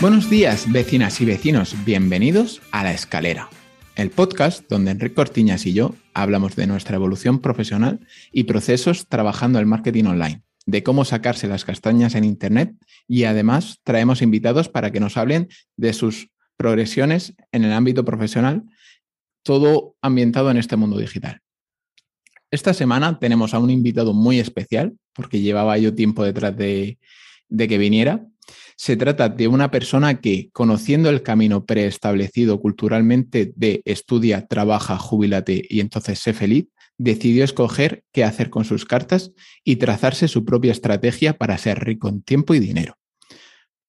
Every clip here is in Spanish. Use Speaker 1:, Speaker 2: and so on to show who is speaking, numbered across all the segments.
Speaker 1: Buenos días, vecinas y vecinos. Bienvenidos a La Escalera, el podcast donde Enrique Cortiñas y yo hablamos de nuestra evolución profesional y procesos trabajando el marketing online, de cómo sacarse las castañas en Internet y además traemos invitados para que nos hablen de sus progresiones en el ámbito profesional, todo ambientado en este mundo digital. Esta semana tenemos a un invitado muy especial, porque llevaba yo tiempo detrás de, de que viniera, se trata de una persona que, conociendo el camino preestablecido culturalmente de estudia, trabaja, jubílate y entonces sé feliz, decidió escoger qué hacer con sus cartas y trazarse su propia estrategia para ser rico en tiempo y dinero.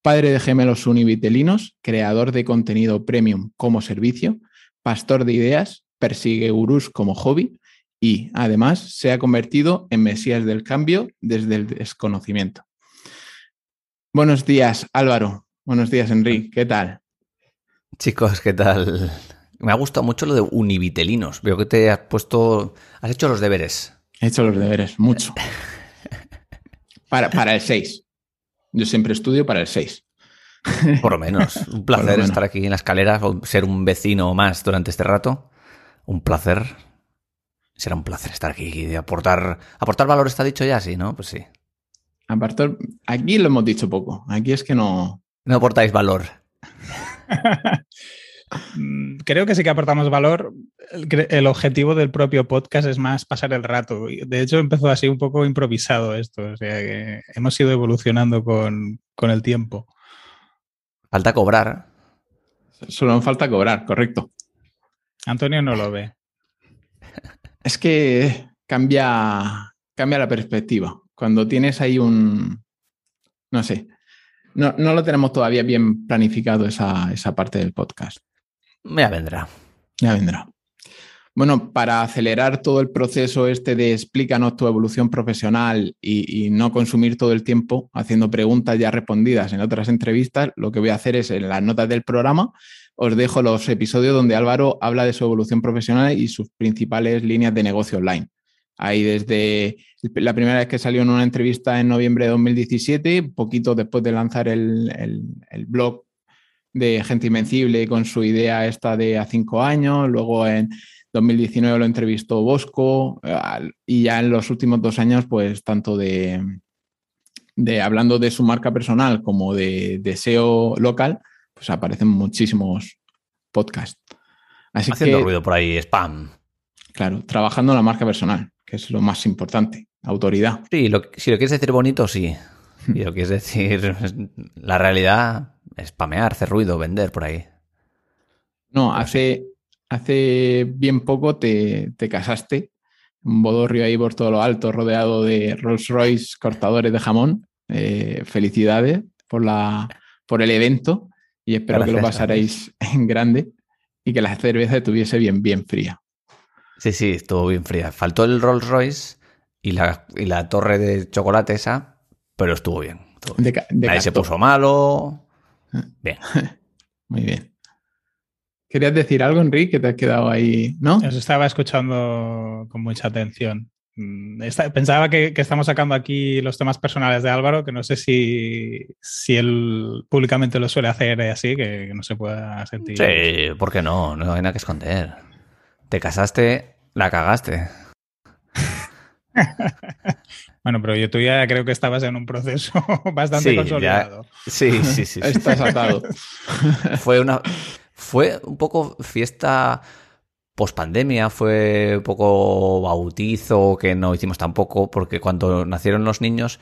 Speaker 1: Padre de gemelos univitelinos, creador de contenido premium como servicio, pastor de ideas, persigue gurús como hobby y, además, se ha convertido en mesías del cambio desde el desconocimiento. Buenos días, Álvaro. Buenos días, Enrique. ¿Qué tal?
Speaker 2: Chicos, ¿qué tal? Me ha gustado mucho lo de univitelinos. Veo que te has puesto. Has hecho los deberes.
Speaker 1: He hecho los deberes, mucho. para, para el 6. Yo siempre estudio para el 6.
Speaker 2: Por lo menos. Un placer estar aquí en la escalera, ser un vecino más durante este rato. Un placer. Será un placer estar aquí y aportar. Aportar valor está dicho ya, sí, ¿no? Pues sí.
Speaker 1: Aparte, aquí lo hemos dicho poco. Aquí es que no.
Speaker 2: No aportáis valor.
Speaker 3: Creo que sí que aportamos valor. El, objetivo del propio podcast es más pasar el rato. De hecho, empezó así un poco improvisado esto. O sea que hemos ido evolucionando con, con el tiempo.
Speaker 2: Falta cobrar.
Speaker 1: Solo falta cobrar, correcto.
Speaker 3: Antonio no lo ve.
Speaker 1: Es que cambia, cambia la perspectiva cuando tienes ahí un, no sé, no, lo tenemos todavía bien planificado esa, parte del podcast.
Speaker 2: Ya vendrá.
Speaker 1: Ya vendrá. Bueno, para acelerar todo el proceso este de explícanos tu evolución profesional y, y, no consumir todo el tiempo haciendo preguntas ya respondidas en otras entrevistas, lo que voy a hacer es en las notas del programa os dejo los episodios donde Álvaro habla de su evolución profesional y sus principales líneas de negocio online. Ahí desde la primera vez que salió en una entrevista en noviembre de 2017, poquito después de lanzar el, blog de Gente Invencible con su idea esta de a cinco años, luego en 2019 lo entrevistó Bosco y ya en los últimos dos años, pues tanto de, de hablando de su marca personal como de deseo local, pues aparecen muchísimos podcasts.
Speaker 2: Haciendo ruido por ahí, spam.
Speaker 1: Claro, trabajando en la marca personal que es lo más importante, autoridad.
Speaker 2: Sí, si lo quieres decir bonito, sí. Y lo quieres decir, la realidad spamear, hacer ruido, vender por ahí.
Speaker 1: No, hace, hace bien poco te, casaste, un bodorrio ahí por todo lo alto, rodeado de Rolls Royce cortadores de jamón. Eh, felicidades por, la, por el evento y espero que lo pasaréis en grande y que la cerveza estuviese bien, bien fría.
Speaker 2: Sí, sí, estuvo bien fría. Faltó el Rolls Royce y la, y la torre de chocolate esa, pero estuvo bien. Nadie se puso malo. Bien.
Speaker 1: Muy bien. ¿Querías decir algo, Enrique, que te has quedado ahí, no?
Speaker 3: Os estaba escuchando con mucha atención. Mm, pensaba que, estamos sacando aquí los temas personales de Álvaro, que no sé si, si él públicamente lo suele hacer así, que no se pueda sentir.
Speaker 2: Sí, ¿por qué no? No hay nada que esconder. Te casaste la cagaste.
Speaker 3: bueno, pero yo tú ya creo que estabas en un proceso bastante consolidado.
Speaker 2: sí, sí, sí,
Speaker 1: Estás atado.
Speaker 2: fue una. Fue un poco fiesta post pandemia, fue un poco bautizo que no hicimos tampoco, porque cuando nacieron los niños.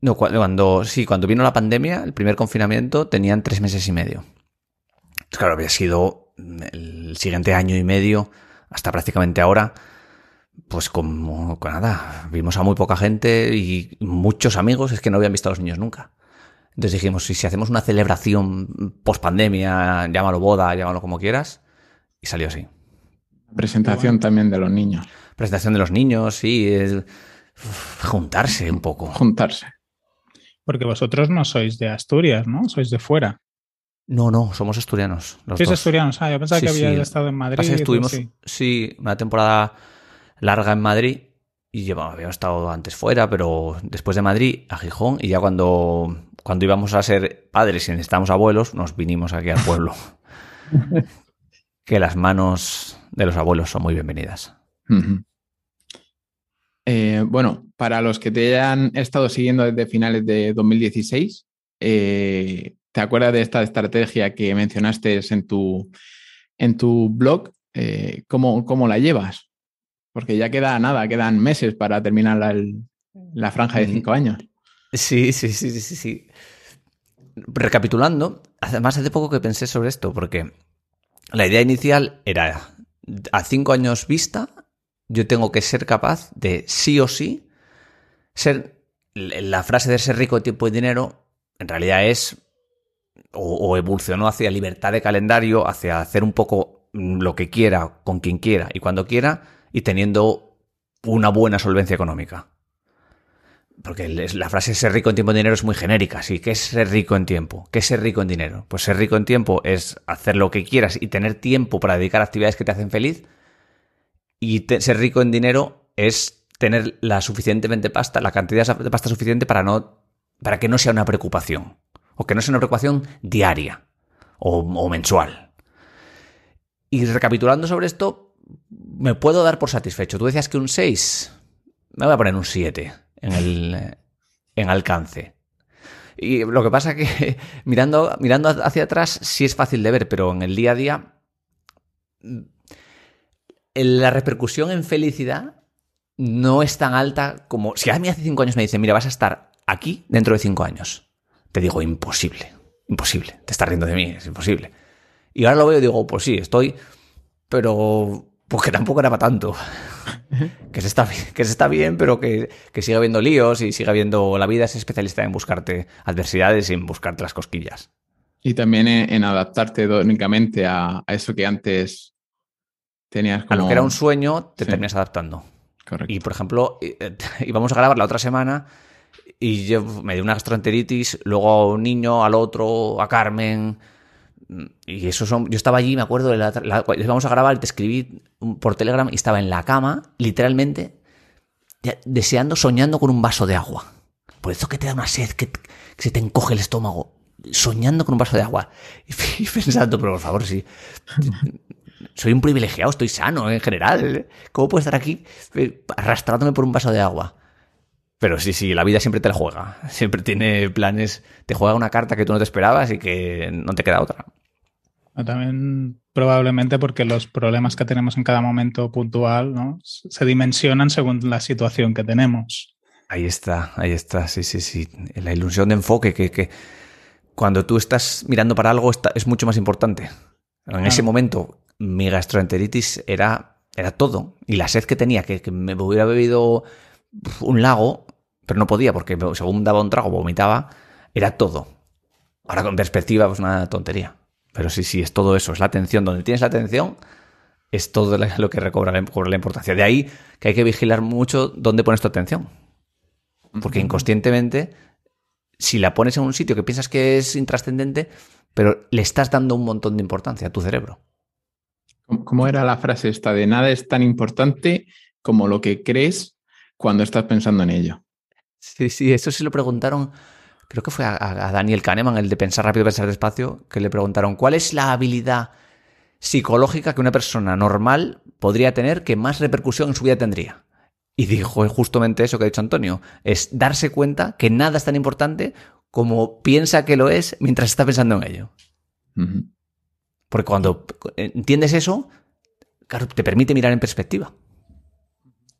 Speaker 2: No, cuando, sí, cuando vino la pandemia, el primer confinamiento, tenían tres meses y medio. Claro, había sido el siguiente año y medio hasta prácticamente ahora, pues como con nada, vimos a muy poca gente y muchos amigos es que no habían visto a los niños nunca. Entonces dijimos, si, si hacemos una celebración post pandemia, llámalo boda, llámalo como quieras, y salió así.
Speaker 1: Presentación también de los niños.
Speaker 2: Presentación de los niños, sí. juntarse un poco.
Speaker 1: Juntarse.
Speaker 3: Porque vosotros no sois de Asturias, ¿no? Sois de fuera.
Speaker 2: No, no, somos asturianos. Los
Speaker 3: ¿Sois
Speaker 2: dos.
Speaker 3: asturianos? Ah, yo pensaba
Speaker 2: Sí,
Speaker 3: que había
Speaker 2: sí.
Speaker 3: estado en Madrid.
Speaker 2: Pasa que estuvimos,
Speaker 3: sí.
Speaker 2: sí, una temporada larga en Madrid y lleva- habíamos estado antes fuera, pero después de Madrid a Gijón y ya cuando, cuando íbamos a ser padres y necesitábamos abuelos, nos vinimos aquí al pueblo. que las manos de los abuelos son muy bienvenidas.
Speaker 1: Eh, bueno, para los que te hayan estado siguiendo desde finales de 2016, eh, ¿te acuerdas de esta estrategia que mencionaste en tu, en tu blog? Eh, ¿cómo, cómo la llevas? Porque ya queda nada, quedan meses para terminar la, el- la franja de
Speaker 2: Ujú.
Speaker 1: cinco años.
Speaker 2: Sí, sí, sí, sí, sí, sí. Recapitulando, además hace poco que pensé sobre esto, porque la idea inicial era, a cinco años vista, yo tengo que ser capaz de sí o sí ser, la frase de ser rico de tiempo y dinero, en realidad es, o, o evolucionó hacia libertad de calendario, hacia hacer un poco mm, lo que quiera, con quien quiera y cuando quiera, y teniendo una buena solvencia económica. Porque la frase ser rico en tiempo y dinero es muy genérica, sí. ¿Qué es ser rico en tiempo? ¿Qué es ser rico en dinero? Pues ser rico en tiempo es hacer lo que quieras y tener tiempo para dedicar actividades que te hacen feliz. Y ser rico en dinero es tener la suficientemente pasta, la cantidad de pasta suficiente para no, para que no sea una preocupación. O que no sea una preocupación diaria o mensual. Y recapitulando sobre esto, me puedo dar por satisfecho. Tú decías que un 6, me voy a poner un 7 en el en alcance. Y lo que pasa que mirando, mirando hacia atrás sí es fácil de ver, pero en el día a día mm, la repercusión en felicidad no es tan alta como si a mí hace cinco años me dicen, mira, vas a estar aquí dentro de cinco años. Te digo, imposible, imposible. Te estás riendo de mí, es imposible. Y ahora lo veo y digo, pues sí, estoy, pero pues que tampoco era para tanto. que, se está, bien- que se está bien, pero que, que siga habiendo líos y siga habiendo... La vida es especialista en buscarte adversidades y en buscarte las cosquillas.
Speaker 1: Y también en, en adaptarte únicamente a, a eso que antes tenías
Speaker 2: A
Speaker 1: como...
Speaker 2: lo que era un sueño, te
Speaker 1: Sí.
Speaker 2: terminas adaptando.
Speaker 1: Correcto.
Speaker 2: Y por ejemplo, eh, íbamos a grabar la otra semana y yo me dio una gastroenteritis, luego a un niño, al otro, a Carmen. Y eso son. Yo estaba allí, me acuerdo, de la, la- íbamos a grabar te escribí por Telegram y estaba en la cama, literalmente, deseando, soñando con un vaso de agua. Por eso que te da una sed, que, que se te encoge el estómago, soñando con un vaso de agua. Y pensando, pero por favor, sí. Soy un privilegiado, estoy sano en general. ¿Cómo puedo estar aquí eh, arrastrándome por un vaso de agua? Pero sí, sí, la vida siempre te la juega. Siempre tiene planes. Te juega una carta que tú no te esperabas y que no te queda otra.
Speaker 3: También probablemente porque los problemas que tenemos en cada momento puntual ¿no? se dimensionan según la situación que tenemos.
Speaker 2: Ahí está, ahí está, sí, sí, sí. La ilusión de enfoque que, que cuando tú estás mirando para algo está- es mucho más importante. En ese momento, mi gastroenteritis era, era todo. Y la sed que tenía, que, que me hubiera bebido un lago, pero no podía porque según daba un trago vomitaba, era todo. Ahora con perspectiva, pues una tontería. Pero sí, sí, es todo eso, es la atención. Donde tienes la atención, es todo lo que recobra la, importancia. De ahí que hay que vigilar mucho dónde pones tu atención. Porque inconscientemente, si la pones en un sitio que piensas que es intrascendente, pero le estás dando un montón de importancia a tu cerebro.
Speaker 1: ¿Cómo- ¿Cómo era la frase esta de nada es tan importante como lo que crees cuando estás pensando en ello?
Speaker 2: Sí, sí, eso se lo preguntaron, creo que fue a, a Daniel Kahneman, el de pensar rápido, pensar despacio, que le preguntaron, ¿cuál es la habilidad psicológica que una persona normal podría tener que más repercusión en su vida tendría? Y dijo justamente eso que ha dicho Antonio, es darse cuenta que nada es tan importante como piensa que lo es mientras está pensando en ello. Porque cuando entiendes eso, claro, te permite mirar en perspectiva.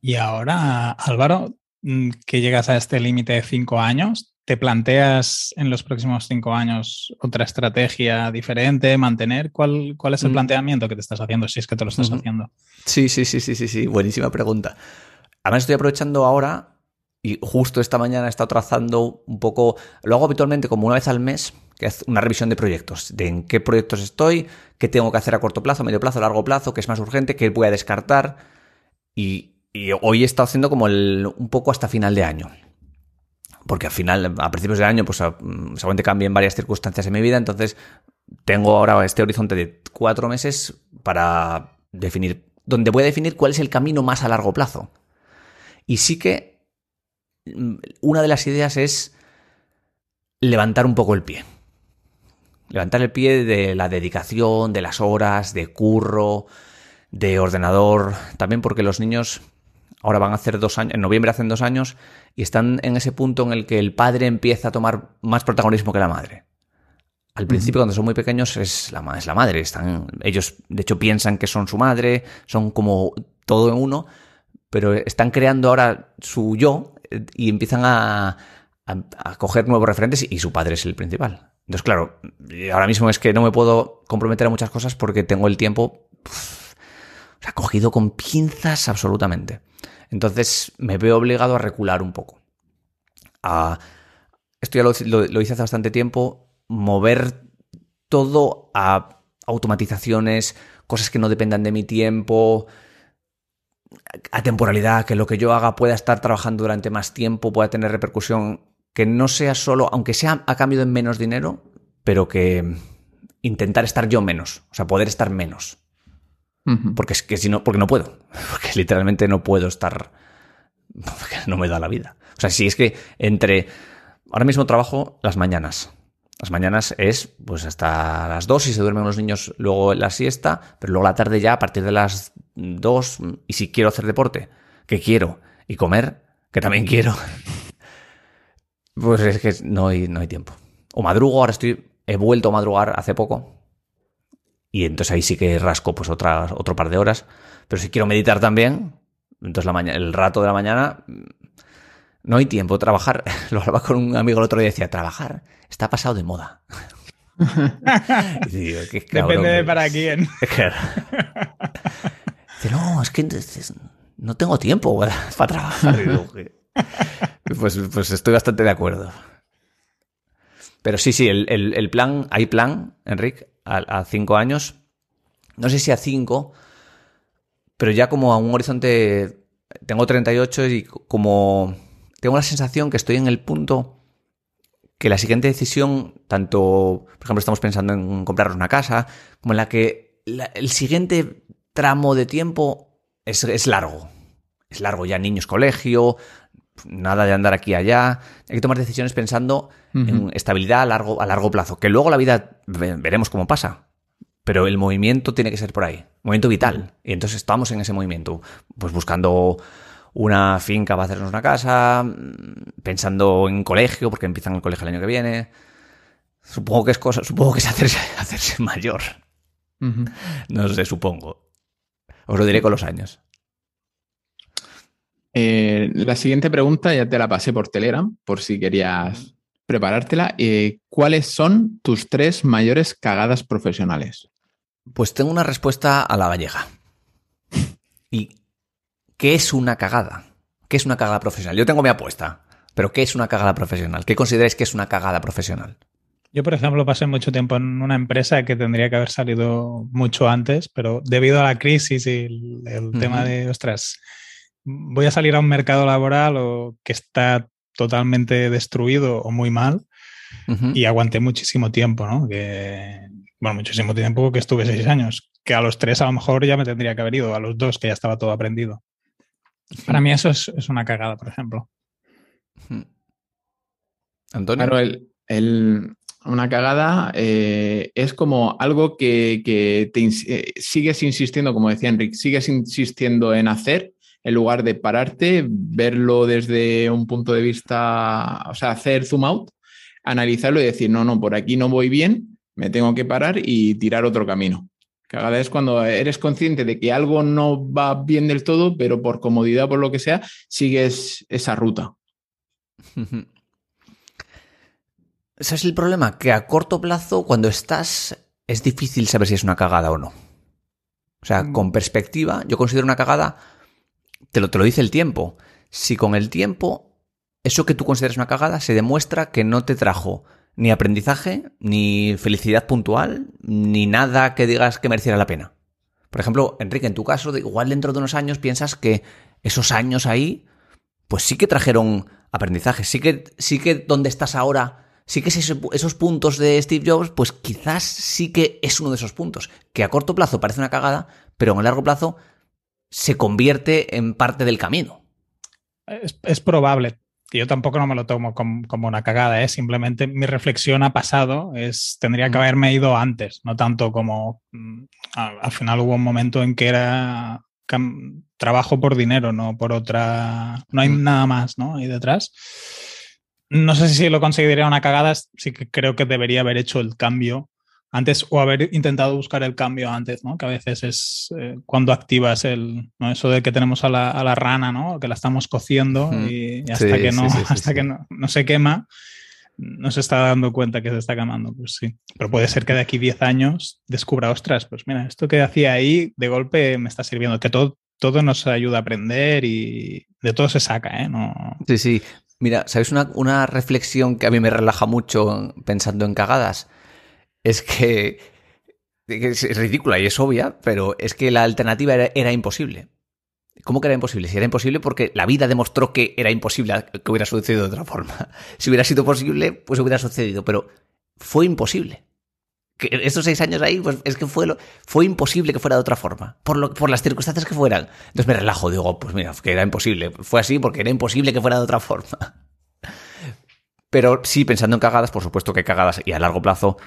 Speaker 3: Y ahora, Álvaro, mm, que llegas a este límite de cinco años, ¿te planteas en los próximos cinco años otra estrategia diferente, mantener? ¿Cuál, cuál es el
Speaker 2: Mm.
Speaker 3: planteamiento que te estás haciendo, si es que te lo estás haciendo?
Speaker 2: Sí, sí, sí, sí, sí, sí. Buenísima pregunta. Además estoy aprovechando ahora y justo esta mañana he estado trazando un poco, lo hago habitualmente como una vez al mes, que es una revisión de proyectos, de en qué proyectos estoy, qué tengo que hacer a corto plazo, medio plazo, largo plazo, qué es más urgente, qué voy a descartar. Y y hoy he estado haciendo como el, un poco hasta final de año. Porque al final, a principios de año, pues seguramente cambian varias circunstancias en mi vida, entonces tengo ahora este horizonte de cuatro meses para definir, donde voy a definir cuál es el camino más a largo plazo. Y sí que mm, una de las ideas es levantar un poco el pie. Levantar el pie de la dedicación, de las horas, de curro, de ordenador. También porque los niños ahora van a hacer dos años, en noviembre hacen dos años, y están en ese punto en el que el padre empieza a tomar más protagonismo que la madre. Al principio, cuando son muy pequeños, es la, es la madre. Están, ellos, de hecho, piensan que son su madre, son como todo en uno, pero están creando ahora su yo eh, y empiezan a, a, coger nuevos referentes y su padre es el principal. Entonces, claro, ahora mismo es que no me puedo comprometer a muchas cosas porque tengo el tiempo cogido con pinzas absolutamente. Entonces me veo obligado a recular un poco. esto ya lo, hice hace bastante tiempo, mover todo a automatizaciones, cosas que no dependan de mi tiempo, a temporalidad, que lo que yo haga pueda estar trabajando durante más tiempo, pueda tener repercusión que no sea solo, aunque sea a cambio de menos dinero, pero que intentar estar yo menos, o sea, poder estar menos. Porque es que si no, porque no puedo. Porque literalmente no puedo estar. Porque no me da la vida. O sea, si es que entre. Ahora mismo trabajo las mañanas. Las mañanas es pues hasta las 2 y se duermen los niños luego la siesta, pero luego la tarde ya a partir de las 2 y si quiero hacer deporte, que quiero, y comer, que también quiero, pues es que no hay, no hay tiempo. O madrugo, ahora estoy, he vuelto a madrugar hace poco. Y entonces ahí sí que rasco pues otra, otro par de horas. Pero si quiero meditar también, entonces la mañana, el rato de la mañana no hay tiempo. Trabajar, lo hablaba con un amigo el otro día y decía, trabajar está pasado de moda.
Speaker 3: Depende de para quién.
Speaker 2: Dice, no, es que no tengo tiempo para, trabajar. Pues, pues, estoy bastante de acuerdo. Pero sí, sí, el, plan, hay plan, Enrique, a, cinco años. No sé si a cinco, pero ya como a un horizonte. Tengo 38 y como tengo la sensación que estoy en el punto que la siguiente decisión, tanto, por ejemplo, estamos pensando en comprar una casa, como en la que el siguiente tramo de tiempo es, es largo. Es largo ya, niños, colegio, nada de andar aquí y allá. Hay que tomar decisiones pensando en estabilidad a largo, a largo plazo. Que luego la vida veremos cómo pasa. Pero el movimiento tiene que ser por ahí. Movimiento vital. Y entonces estamos en ese movimiento. Pues buscando una finca para hacernos una casa, pensando en colegio, porque empiezan el colegio el año que viene. Supongo que es cosa, supongo que es hacerse, hacerse mayor. No sé, supongo. Os lo diré con los años.
Speaker 1: Eh, la siguiente pregunta ya te la pasé por Telegram, por si querías preparártela. Eh, ¿Cuáles son tus tres mayores cagadas profesionales?
Speaker 2: Pues tengo una respuesta a la gallega. ¿Y qué es una cagada? ¿Qué es una cagada profesional? Yo tengo mi apuesta, pero ¿qué es una cagada profesional? ¿Qué consideráis que es una cagada profesional?
Speaker 3: Yo, por ejemplo, pasé mucho tiempo en una empresa que tendría que haber salido mucho antes, pero debido a la crisis y el, tema de, ostras, voy a salir a un mercado laboral o que está totalmente destruido o muy mal y aguanté muchísimo tiempo, ¿no? Que, bueno, muchísimo tiempo que estuve seis años, que a los tres a lo mejor ya me tendría que haber ido, a los dos que ya estaba todo aprendido. Para mí eso es, una cagada, por ejemplo.
Speaker 1: Antonio. Claro, el, una cagada eh, es como algo que, te, eh, sigues insistiendo, como decía Enrique, sigues insistiendo en hacer en lugar de pararte, verlo desde un punto de vista, o sea, hacer zoom out, analizarlo y decir, no, no, por aquí no voy bien, me tengo que parar y tirar otro camino. Cada vez cuando eres consciente de que algo no va bien del todo, pero por comodidad, por lo que sea, sigues esa ruta.
Speaker 2: Ese es el problema, que a corto plazo, cuando estás, es difícil saber si es una cagada o no. O sea, con mm. perspectiva, yo considero una cagada te lo, te lo dice el tiempo. Si con el tiempo eso que tú consideras una cagada se demuestra que no te trajo ni aprendizaje, ni felicidad puntual, ni nada que digas que mereciera la pena. Por ejemplo, Enrique, en tu caso, igual dentro de unos años piensas que esos años ahí, pues sí que trajeron aprendizaje. Sí que, sí que donde estás ahora, sí que esos puntos de Steve Jobs, pues quizás sí que es uno de esos puntos. Que a corto plazo parece una cagada, pero en el largo plazo se convierte en parte del camino.
Speaker 3: Es, probable. Yo tampoco no me lo tomo como, una cagada, ¿eh? simplemente mi reflexión ha pasado, es tendría que haberme ido antes, no tanto como mm, al final hubo un momento en que era trabajo por dinero, no por otra, no hay mm. nada más, ¿no? Ahí detrás. No sé si lo consideraría una cagada, sí que creo que debería haber hecho el cambio antes o haber intentado buscar el cambio antes, ¿no? Que a veces es eh, cuando activas el, ¿no? Eso de que tenemos a la, a la, rana, ¿no? Que la estamos cociendo y, hasta que, no, hasta que no, no, se quema, no se está dando cuenta que se está quemando, pues sí. Pero puede ser que de aquí 10 años descubra, ostras, pues mira, esto que hacía ahí de golpe me está sirviendo, que todo, todo nos ayuda a aprender y de todo se saca, ¿eh? No...
Speaker 2: Sí, sí. Mira, ¿sabes una, una reflexión que a mí me relaja mucho pensando en cagadas? Es que, es ridícula y es obvia, pero es que la alternativa era, imposible. ¿Cómo que era imposible? Si era imposible porque la vida demostró que era imposible que hubiera sucedido de otra forma. Si hubiera sido posible, pues hubiera sucedido, pero fue imposible. Estos seis años ahí, pues es que fue, fue imposible que fuera de otra forma, por, lo, por las circunstancias que fueran. Entonces me relajo, digo, pues mira, que era imposible. Fue así porque era imposible que fuera de otra forma. Pero sí, pensando en cagadas, por supuesto que cagadas y a largo plazo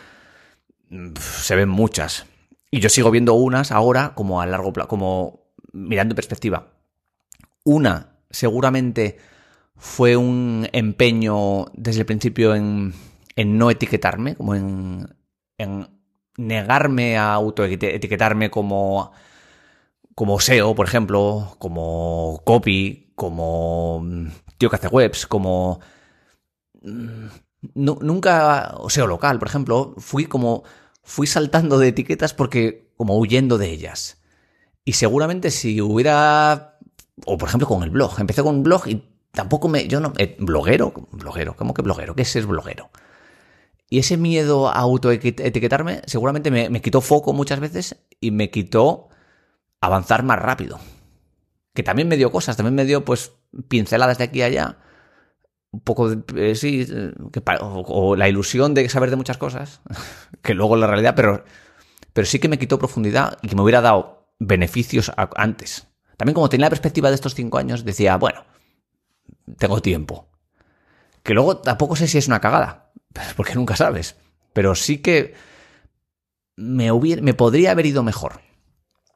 Speaker 2: se ven muchas. Y yo sigo viendo unas ahora como a largo plazo, como mirando en perspectiva. Una, seguramente fue un empeño desde el principio en, en no etiquetarme, como en, en negarme a autoetiquetarme como, como SEO, por ejemplo, como copy, como tío que hace webs, como... Nunca, o SEO local, por ejemplo, fui como... Fui saltando de etiquetas porque como huyendo de ellas. Y seguramente si hubiera, o por ejemplo con el blog, empecé con un blog y tampoco me, yo no, eh, bloguero, bloguero, ¿cómo que bloguero? ¿Qué es ser bloguero? Y ese miedo a autoetiquetarme seguramente me, me quitó foco muchas veces y me quitó avanzar más rápido. Que también me dio cosas, también me dio pues pinceladas de aquí a allá, un poco de, eh, sí, eh, o, o, la ilusión de saber de muchas cosas, que luego la realidad, pero, pero sí que me quitó profundidad y que me hubiera dado beneficios antes. También como tenía la perspectiva de estos cinco años, decía, bueno, tengo tiempo. Que luego tampoco sé si es una cagada, porque nunca sabes. Pero sí que me, me podría haber ido mejor.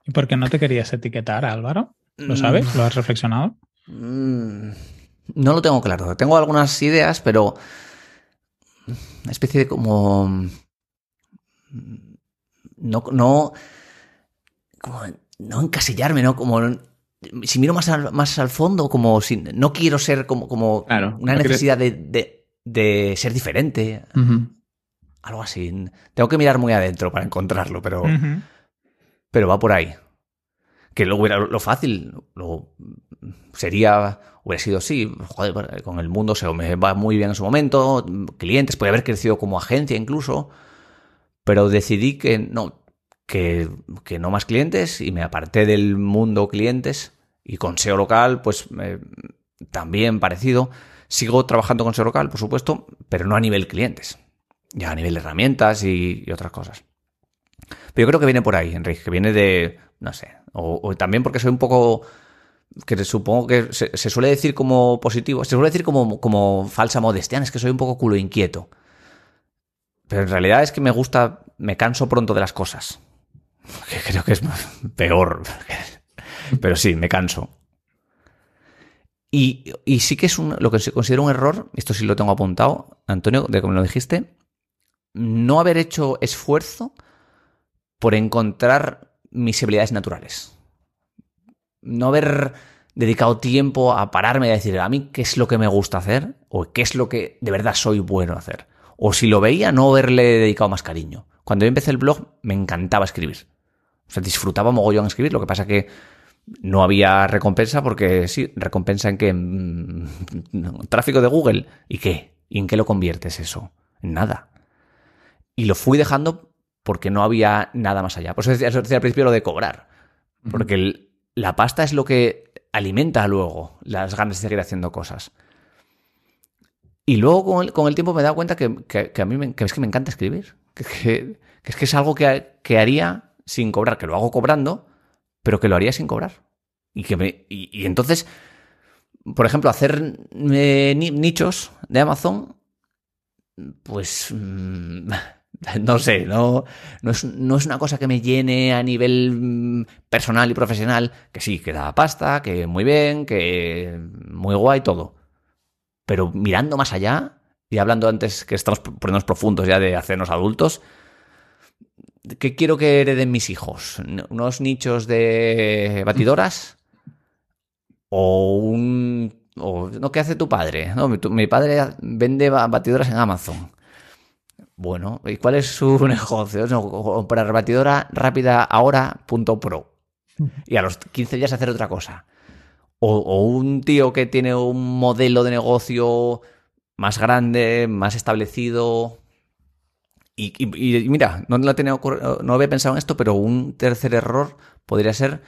Speaker 3: ¿Y por qué no te querías etiquetar, Álvaro? ¿Lo sabes? ¿Lo has reflexionado?
Speaker 2: Mm, no lo tengo claro. Tengo algunas ideas, pero una especie de como... No, no, como no encasillarme, ¿no? Como si miro más al, más al fondo, como si no quiero ser como, como una necesidad de, de, ser diferente. Algo así. Tengo que mirar muy adentro para encontrarlo, pero, pero va por ahí. Que luego hubiera lo fácil, lo, sería, hubiera sido sí, joder, con el mundo se va muy bien en su momento, clientes, puede haber crecido como agencia incluso, pero decidí que no, que, no más clientes y me aparté del mundo clientes y con SEO local, pues también parecido. Sigo trabajando con SEO local, por supuesto, pero no a nivel clientes, ya a nivel de herramientas y, otras cosas. Pero yo creo que viene por ahí, Enrique, que viene de, no sé, o, también porque soy un poco, que supongo que se, suele decir como positivo, se suele decir como, como falsa modestia, es que soy un poco culo inquieto. Pero en realidad es que me gusta, me canso pronto de las cosas que creo que es peor. Pero sí, me canso. Y, sí que es un, lo que se considera un error, esto sí lo tengo apuntado, Antonio, de como lo dijiste, no haber hecho esfuerzo por encontrar mis habilidades naturales. No haber dedicado tiempo a pararme y a decir a mí qué es lo que me gusta hacer o qué es lo que de verdad soy bueno hacer. O si lo veía, no haberle dedicado más cariño. Cuando yo empecé el blog, me encantaba escribir. O sea, disfrutaba mogollón escribir, lo que pasa que no había recompensa porque sí, recompensa en qué? Mm, tráfico de Google. ¿Y qué? ¿Y en qué lo conviertes eso? En nada. Y lo fui dejando porque no había nada más allá. Por eso decía, al principio lo de cobrar. Porque la pasta es lo que alimenta luego las ganas de seguir haciendo cosas. Y luego con el, con el tiempo me he dado cuenta que, a mí me, es que me encanta escribir. Que, es que es algo que, que, haría sin cobrar, que lo hago cobrando, pero que lo haría sin cobrar. Y, que me, y, entonces, por ejemplo, hacer eh, nichos de Amazon, pues... Mm, no sé, no, no, es, no es una cosa que me llene a nivel mm, personal y profesional, que sí, que da pasta, que muy bien, que muy guay todo. Pero mirando más allá, y hablando antes que estamos poniéndonos profundos ya de hacernos adultos, ¿qué quiero que hereden mis hijos? ¿Unos nichos de batidoras? ¿O un... O, ¿no, ¿Qué hace tu padre? No, mi padre vende batidoras en Amazon. Bueno, ¿y cuál es su negocio? No, comprar batidora rápida ahora punto pro. Y a los 15 días hacer otra cosa. O, un tío que tiene un modelo de negocio más grande, más establecido. Y, mira, no, lo tenía, no había pensado en esto, pero un tercer error podría ser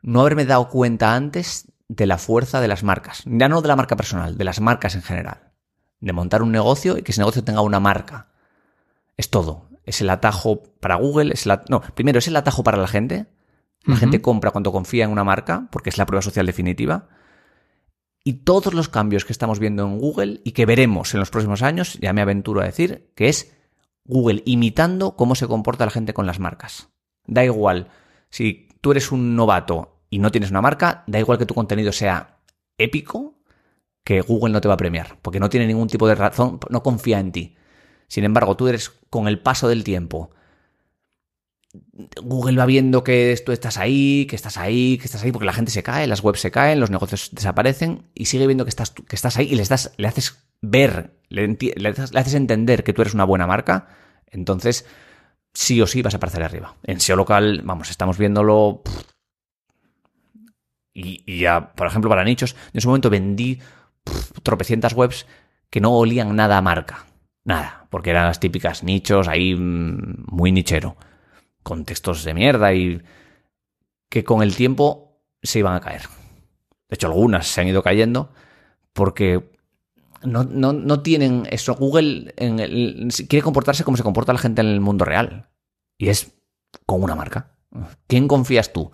Speaker 2: no haberme dado cuenta antes de la fuerza de las marcas. Ya no de la marca personal, de las marcas en general. De montar un negocio y que ese negocio tenga una marca. Es todo. Es el atajo para Google. Es no, primero es el atajo para la gente. La gente compra cuando confía en una marca, porque es la prueba social definitiva. Y todos los cambios que estamos viendo en Google y que veremos en los próximos años, ya me aventuro a decir, que es Google imitando cómo se comporta la gente con las marcas. Da igual, si tú eres un novato y no tienes una marca, da igual que tu contenido sea épico, que Google no te va a premiar, porque no tiene ningún tipo de razón, no confía en ti. Sin embargo, tú eres con el paso del tiempo. Google va viendo que tú estás ahí, que estás ahí, que estás ahí, porque la gente se cae, las webs se caen, los negocios desaparecen y sigue viendo que estás, que estás ahí y le haces ver, le, haces entender que tú eres una buena marca, entonces sí o sí vas a aparecer arriba. En SEO local, vamos, estamos viéndolo. Y, ya, por ejemplo, para nichos, en ese momento vendí tropecientas webs que no olían nada a marca. Nada, porque eran las típicas nichos ahí mm, muy nichero, con textos de mierda y que con el tiempo se iban a caer. De hecho, algunas se han ido cayendo porque no, no, tienen eso. Google en el, quiere comportarse como se comporta la gente en el mundo real. Y es con una marca. ¿Quién confías tú?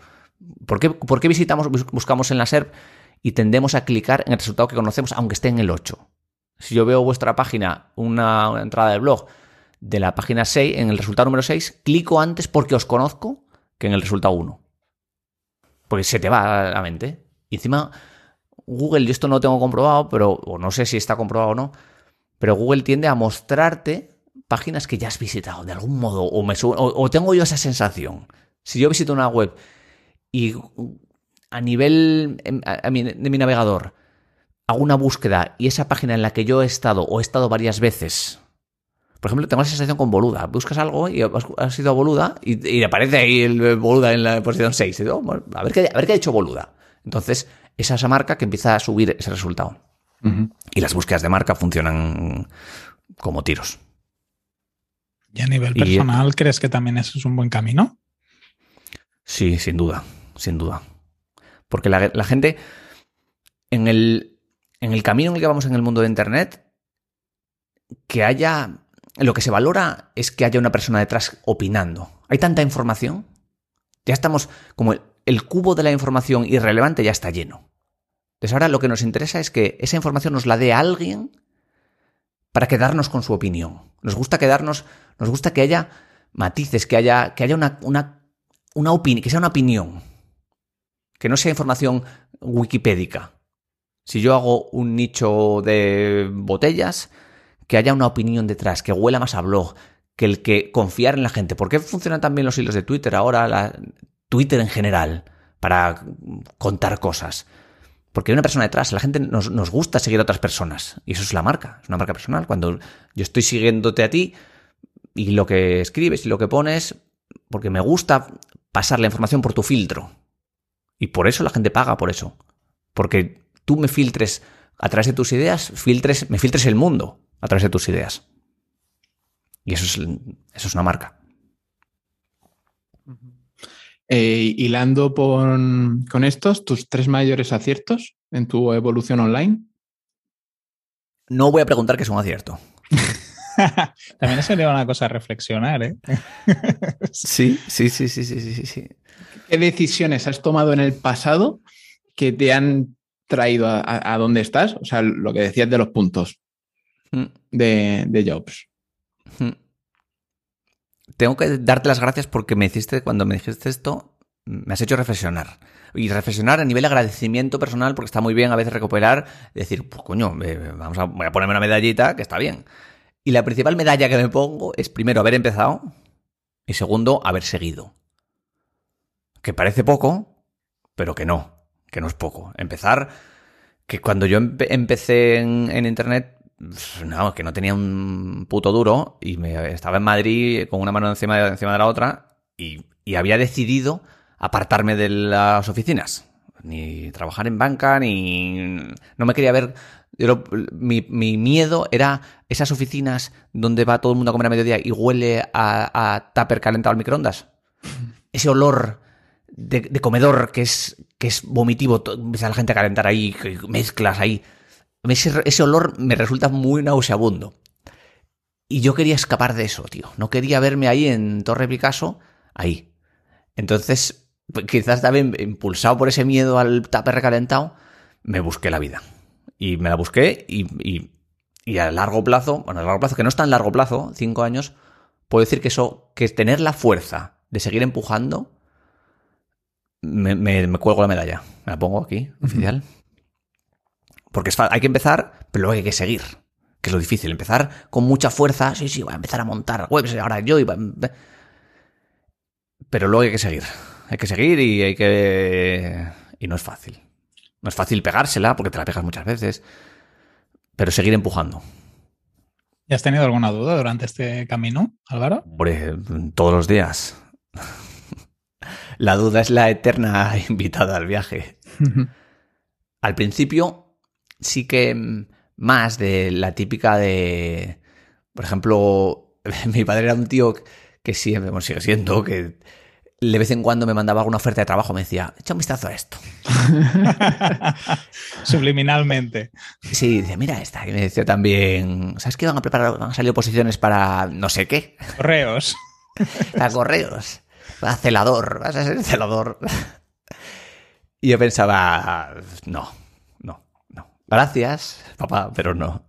Speaker 2: ¿Por qué, ¿Por qué visitamos, buscamos en la SERP y tendemos a clicar en el resultado que conocemos aunque esté en el 8? Si yo veo vuestra página, una, entrada del blog de la página 6, en el resultado número 6, clico antes porque os conozco que en el resultado 1. Porque se te va a la mente. Y encima, Google, yo esto no lo tengo comprobado, pero, o no sé si está comprobado o no, pero Google tiende a mostrarte páginas que ya has visitado de algún modo, o, me o tengo yo esa sensación. Si yo visito una web y a nivel em, de mi navegador hago una búsqueda y esa página en la que yo he estado o he estado varias veces, por ejemplo, tengo la sensación con Boluda. Buscas algo y has ido a Boluda y, aparece ahí el Boluda en la posición 6. a, ver qué, a ver qué ha hecho Boluda. Entonces, esa es esa marca que empieza a subir ese resultado. Y las búsquedas de marca funcionan como tiros.
Speaker 3: ¿Y a nivel personal crees que también eso es un buen camino?
Speaker 2: Sí, sin duda, sin duda. Porque la gente en el, en el camino en el que vamos en el mundo de Internet, que haya... Lo que se valora es que haya una persona detrás opinando. Hay tanta información. Ya estamos como el, cubo de la información irrelevante ya está lleno. Entonces ahora lo que nos interesa es que esa información nos la dé alguien para quedarnos con su opinión. Nos gusta quedarnos, nos gusta que haya matices, que haya, que haya una, una, una opinión, que sea una opinión. Que no sea información wikipédica si yo hago un nicho de botellas, que haya una opinión detrás, que huela más a blog, que el que confiar en la gente. ¿Por qué funcionan también los hilos de Twitter ahora, la, Twitter en general, para contar cosas? Porque hay una persona detrás, la gente nos, nos, gusta seguir a otras personas. Y eso es la marca, es una marca personal. Cuando yo estoy siguiéndote a ti y lo que escribes y lo que pones, porque me gusta pasar la información por tu filtro. Y por eso la gente paga por eso. Porque tú me filtres a través de tus ideas, filtres, me filtres el mundo a través de tus ideas. Y eso es, eso es una marca.
Speaker 1: Eh, hilando con, con estos, tus tres mayores aciertos en tu evolución online.
Speaker 2: No voy a preguntar que es un acierto.
Speaker 3: También sería una cosa a reflexionar, ¿eh?
Speaker 2: sí, sí, sí, sí, sí, sí, sí.
Speaker 1: ¿Qué decisiones has tomado en el pasado que te han traído a, a, a dónde estás? O sea, lo que decías de los puntos
Speaker 2: Mm,
Speaker 1: de, de Jobs.
Speaker 2: mm. Tengo que darte las gracias porque me hiciste, cuando me dijiste esto, me has hecho reflexionar. Y reflexionar a nivel de agradecimiento personal, porque está muy bien a veces recuperar, decir, pues coño, eh, vamos a, voy a ponerme una medallita, que está bien. Y la principal medalla que me pongo es primero haber empezado y segundo haber seguido. Que parece poco, pero que no, que no es poco. Empezar, que cuando yo empe- empecé en, en Internet, no, que no tenía un puto duro y me estaba en Madrid con una mano encima de, encima de la otra y, y había decidido apartarme de las oficinas. Ni trabajar en banca, ni... No me quería ver... yo mi, mi miedo era esas oficinas donde va todo el mundo a comer a mediodía y huele a, a tupper calentado al microondas. Ese olor de, comedor que es, que es vomitivo, empieza la gente a calentar ahí, mezclas ahí. Ese, ese olor me resulta muy nauseabundo. Y yo quería escapar de eso, tío. No quería verme ahí en Torre Picasso, ahí. Entonces, pues, quizás también impulsado por ese miedo al taper recalentado, me busqué la vida. Y me la busqué y, y, y a largo plazo, bueno, a largo plazo, que no es tan largo plazo, cinco años, puedo decir que eso, que tener la fuerza de seguir empujando, me, me- me cuelgo la medalla. Me la pongo aquí, oficial. Porque es hay que empezar, pero luego hay que seguir. Que es lo difícil. Empezar con mucha fuerza. Sí, sí, voy a empezar a montar webs. Ahora yo iba. Pero luego hay que seguir. Hay que seguir y hay que. Y no es fácil. No es fácil pegársela porque te la pegas muchas veces. Pero seguir empujando.
Speaker 3: ¿Y has tenido alguna duda durante este camino, Álvaro?
Speaker 2: Hombre, todos los días. La duda es la eterna invitada al viaje. Al principio sí que mm, más de la típica de, por ejemplo, mi padre era un tío que siempre, bueno, sigue siendo, que de vez en cuando me mandaba alguna oferta de trabajo, me decía, echa un vistazo a esto.
Speaker 3: Subliminalmente.
Speaker 2: Sí, decía, mira esta, que me decía también, ¿sabes que van a preparar, van a salir oposiciones para no sé qué?
Speaker 3: Correos.
Speaker 2: Para correos, celador, vas a ser celador. Y yo pensaba, no, no, no. Gracias, papá, pero no.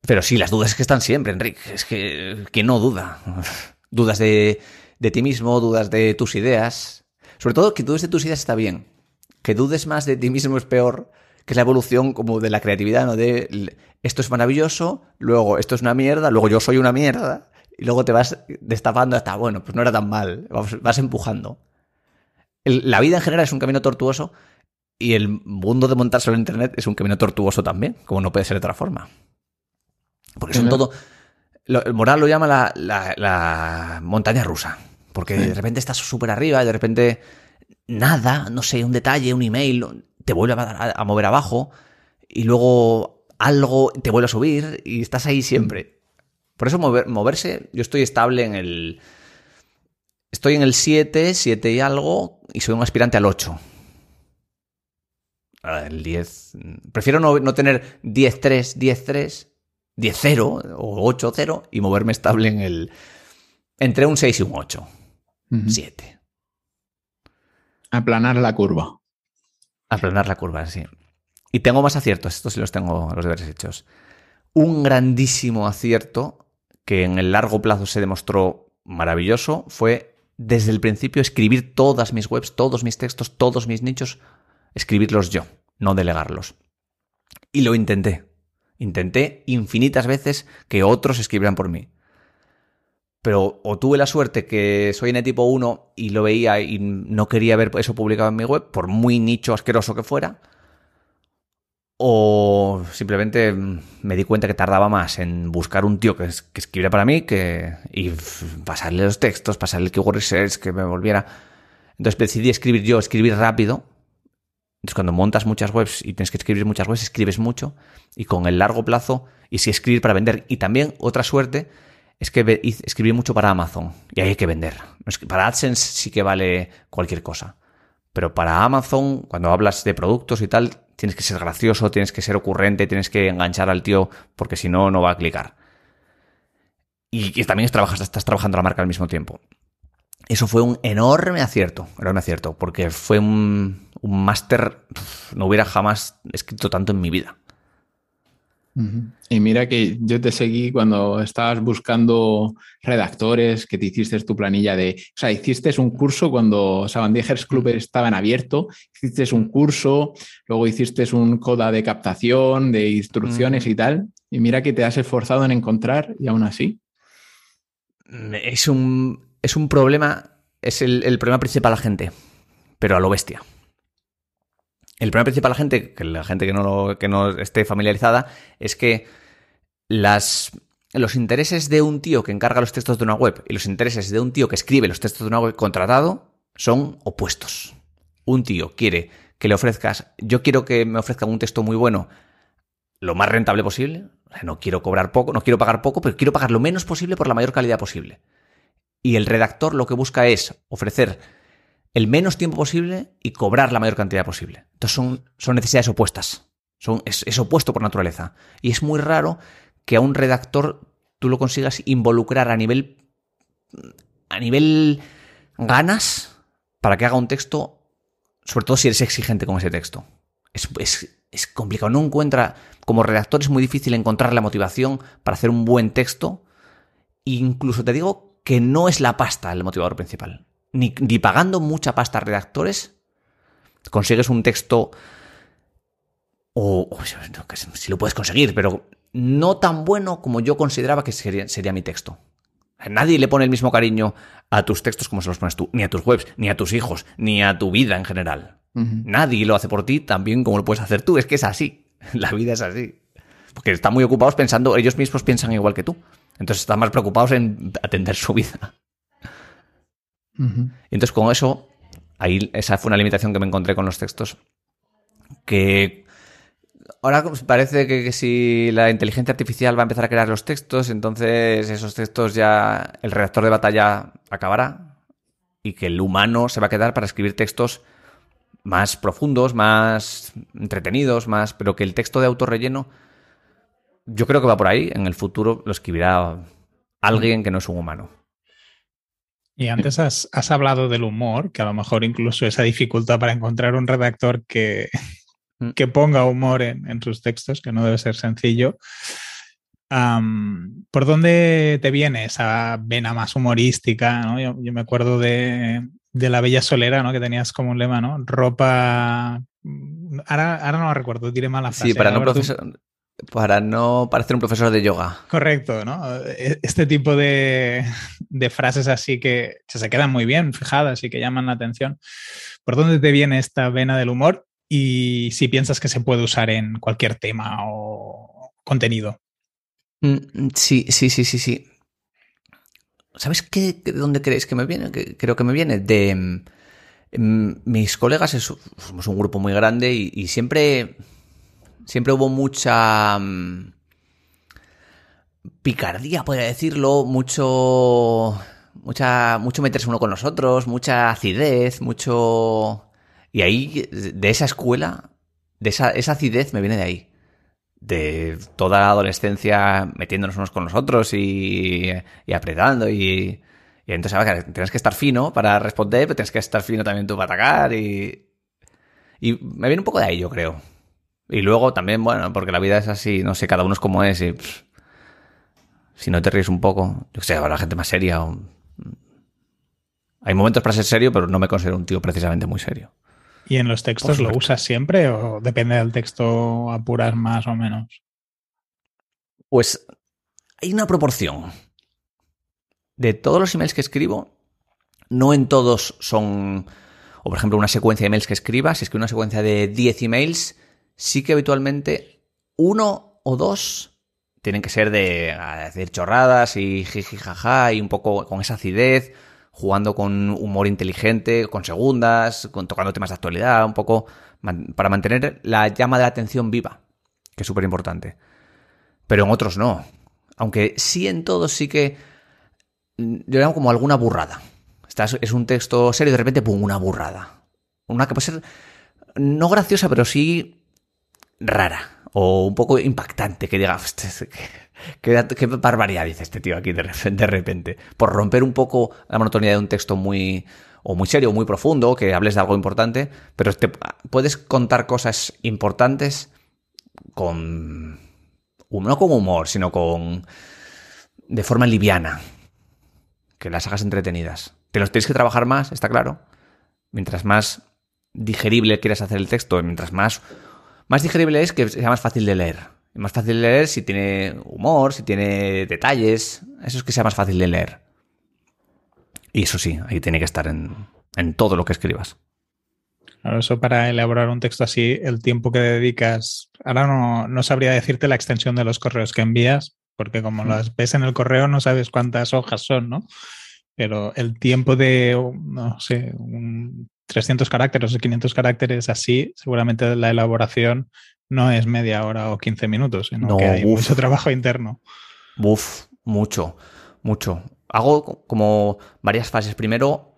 Speaker 2: Pero sí, las dudas que están siempre, Enrique. Es que, ¿quién no duda? Dudas de, de ti mismo, dudas de tus ideas. Sobre todo que dudes de tus ideas está bien. Que dudes más de ti mismo es peor, que es la evolución como de la creatividad, ¿no? De esto es maravilloso, luego esto es una mierda, luego yo soy una mierda, y luego te vas destapando hasta, bueno, pues no era tan mal, vas, vas empujando. El- la vida en general es un camino tortuoso y el mundo de montar sobre internet es un camino tortuoso también, como no puede ser de otra forma. Porque son todo. lo- el moral lo llama la, la- la montaña rusa. Porque de repente estás súper arriba y de repente nada, no sé, un detalle, un email, te vuelve a, a- a mover abajo y luego algo te vuelve a subir y estás ahí siempre. Por eso mover- moverse, yo estoy estable en el. Estoy en el 7, 7 y algo, y soy un aspirante al 8. Ah, El 10. mm, Prefiero no, no tener 10-3, 10-3, 10-0 o 8-0 y moverme estable en el. Entre un 6 y un 8.
Speaker 1: Ujú.
Speaker 2: 7.
Speaker 1: Aplanar la curva.
Speaker 2: Aplanar la curva, sí. Y tengo más aciertos, estos sí los tengo los deberes hechos. Un grandísimo acierto que en el largo plazo se demostró maravilloso fue desde el principio escribir todas mis webs, todos mis textos, todos mis nichos, escribirlos yo, no delegarlos. Y lo intenté. Intenté infinitas veces que otros escribieran por mí. Pero o tuve la suerte que soy en tipo 1 y lo veía y no quería ver eso publicado en mi web, por muy nicho asqueroso que fuera, o simplemente mm, me di cuenta que tardaba más en buscar un tío que, es- que escribiera para mí que, y pasarle los textos, pasarle el keyword research, que me volviera. Entonces decidí escribir yo, escribir rápido. Entonces cuando montas muchas webs y tienes que escribir muchas webs, escribes mucho y con el largo plazo y si escribir para vender. Y también otra suerte es que escribí mucho para Amazon y ahí hay que vender. Para AdSense sí que vale cualquier cosa. Pero para Amazon, cuando hablas de productos y tal, tienes que ser gracioso, tienes que ser ocurrente, tienes que enganchar al tío, porque si no, no va a clicar. Y, también estás trabajando la marca al mismo tiempo. Eso fue un enorme acierto, enorme acierto, porque fue un, un máster, no hubiera jamás escrito tanto en mi vida.
Speaker 1: Y mira que yo te seguí cuando estabas buscando redactores, que te hiciste tu planilla de, o sea, hiciste un curso cuando Sabandijers Club estaba en abierto, hiciste un curso, luego hiciste un coda de captación, de instrucciones y tal, y mira que te has esforzado en encontrar y aún así.
Speaker 2: Es un, es un problema, es el, el problema principal a la gente, pero a lo bestia. El problema principal la gente, que la gente que no, que no esté familiarizada, es que las, los intereses de un tío que encarga los textos de una web y los intereses de un tío que escribe los textos de una web contratado son opuestos. Un tío quiere que le ofrezcas, yo quiero que me ofrezcan un texto muy bueno, lo más rentable posible. no quiero cobrar poco, no quiero pagar poco, pero quiero pagar lo menos posible por la mayor calidad posible. Y el redactor lo que busca es ofrecer el menos tiempo posible y cobrar la mayor cantidad posible. Entonces son, son necesidades opuestas. Son, es, opuesto por naturaleza. Y es muy raro que a un redactor tú lo consigas involucrar a nivel. a nivel ganas para que haga un texto, sobre todo si eres exigente con ese texto. Es, es, complicado. No encuentra. Como redactor es muy difícil encontrar la motivación para hacer un buen texto. E incluso te digo que no es la pasta el motivador principal ni, pagando mucha pasta a redactores, consigues un texto, o, si lo puedes conseguir, pero no tan bueno como yo consideraba que sería, sería mi texto. Nadie le pone el mismo cariño a tus textos como se los pones tú, ni a tus webs, ni a tus hijos, ni a tu vida en general. Nadie lo hace por ti tan bien como lo puedes hacer tú. Es que es así. La vida es así. Porque están muy ocupados pensando, ellos mismos piensan igual que tú. Entonces están más preocupados en atender su vida. Entonces, con eso, ahí esa fue una limitación que me encontré con los textos. Que ahora parece que, si la inteligencia artificial va a empezar a crear los textos, entonces esos textos ya el redactor de batalla acabará y que el humano se va a quedar para escribir textos más profundos, más entretenidos, más, pero que el texto de autorrelleno yo creo que va por ahí. En el futuro lo escribirá alguien que no es un humano.
Speaker 3: Y antes has, hablado del humor, que a lo mejor incluso esa dificultad para encontrar un redactor que, mm. que ponga humor en, sus textos, que no debe ser sencillo. ¿Por dónde te viene esa vena más humorística? Yo, me acuerdo de, La Bella Solera, ¿no? que tenías como un lema, ¿no? Ropa... Ahora, ahora no lo recuerdo, diré mal la frase.
Speaker 2: Sí, para no, profesor, para no parecer un profesor de yoga.
Speaker 3: Correcto, ¿no? E, este tipo de, frases así que se quedan muy bien fijadas y que llaman la atención. ¿Por dónde te viene esta vena del humor? Y si piensas que se puede usar en cualquier tema o contenido.
Speaker 2: Mm, sí, sí, sí, sí, sí. ¿Sabes qué, de dónde crees que me viene? creo que me viene de mm, mis colegas. somos un grupo muy grande y siempre Siempre hubo mucha mm, picardía, podría decirlo, mucho, mucha, mucho meterse uno con nosotros, mucha acidez, mucho... Y ahí, de esa escuela, de esa, esa acidez me viene de ahí. De toda la adolescencia metiéndonos unos con nosotros y, y apretando y, y entonces tienes que estar fino para responder, pero tienes que estar fino también tú para atacar y... Y me viene un poco de ahí, yo creo. Y luego también, bueno, porque la vida es así, no sé, cada uno es como es y si no te ríes un poco, yo sé, habrá gente más seria. Hay momentos para ser serio, pero no me considero un tío precisamente muy serio.
Speaker 3: ¿Y en los textos lo usas siempre o depende del texto apuras más o menos?
Speaker 2: Pues hay una proporción. De todos los emails que escribo, no en todos son, o por ejemplo, una secuencia de emails que escriba, si es que una secuencia de 10 emails, sí que habitualmente uno o dos tienen que ser de chorradas y jiji jaja y un poco con esa acidez, jugando con humor inteligente, con segundas, tocando temas de actualidad, un poco para mantener la llama de la atención viva, que es súper importante. Pero en otros no. Aunque sí en todos sí que yo llamo como alguna burrada. Estás, es un texto serio y de repente, pum, una burrada. Una que puede ser no graciosa, pero sí rara o un poco impactante, que diga, este, qué, barbaridad dice este tío aquí de repente, por romper un poco la monotonía de un texto muy o muy serio, o muy profundo, que hables de algo importante, pero te, puedes contar cosas importantes con no con humor, sino con de forma liviana, que las hagas entretenidas. Te los tienes que trabajar más, está claro. Mientras más digerible quieras hacer el texto, mientras más más digerible es que sea más fácil de leer. Más fácil de leer si tiene humor, si tiene detalles. Eso es que sea más fácil de leer. Y eso sí, ahí tiene que estar en, todo lo que escribas.
Speaker 3: Claro, eso para elaborar un texto así, el tiempo que dedicas. Ahora no, no sabría decirte la extensión de los correos que envías, porque como mm. las ves en el correo no sabes cuántas hojas son, ¿no? Pero el tiempo de, no sé, un 300 caracteres o 500 caracteres así, seguramente la elaboración no es media hora o 15 minutos, sino que hay mucho trabajo interno.
Speaker 2: Buf, mucho, mucho. Hago como varias fases. Primero,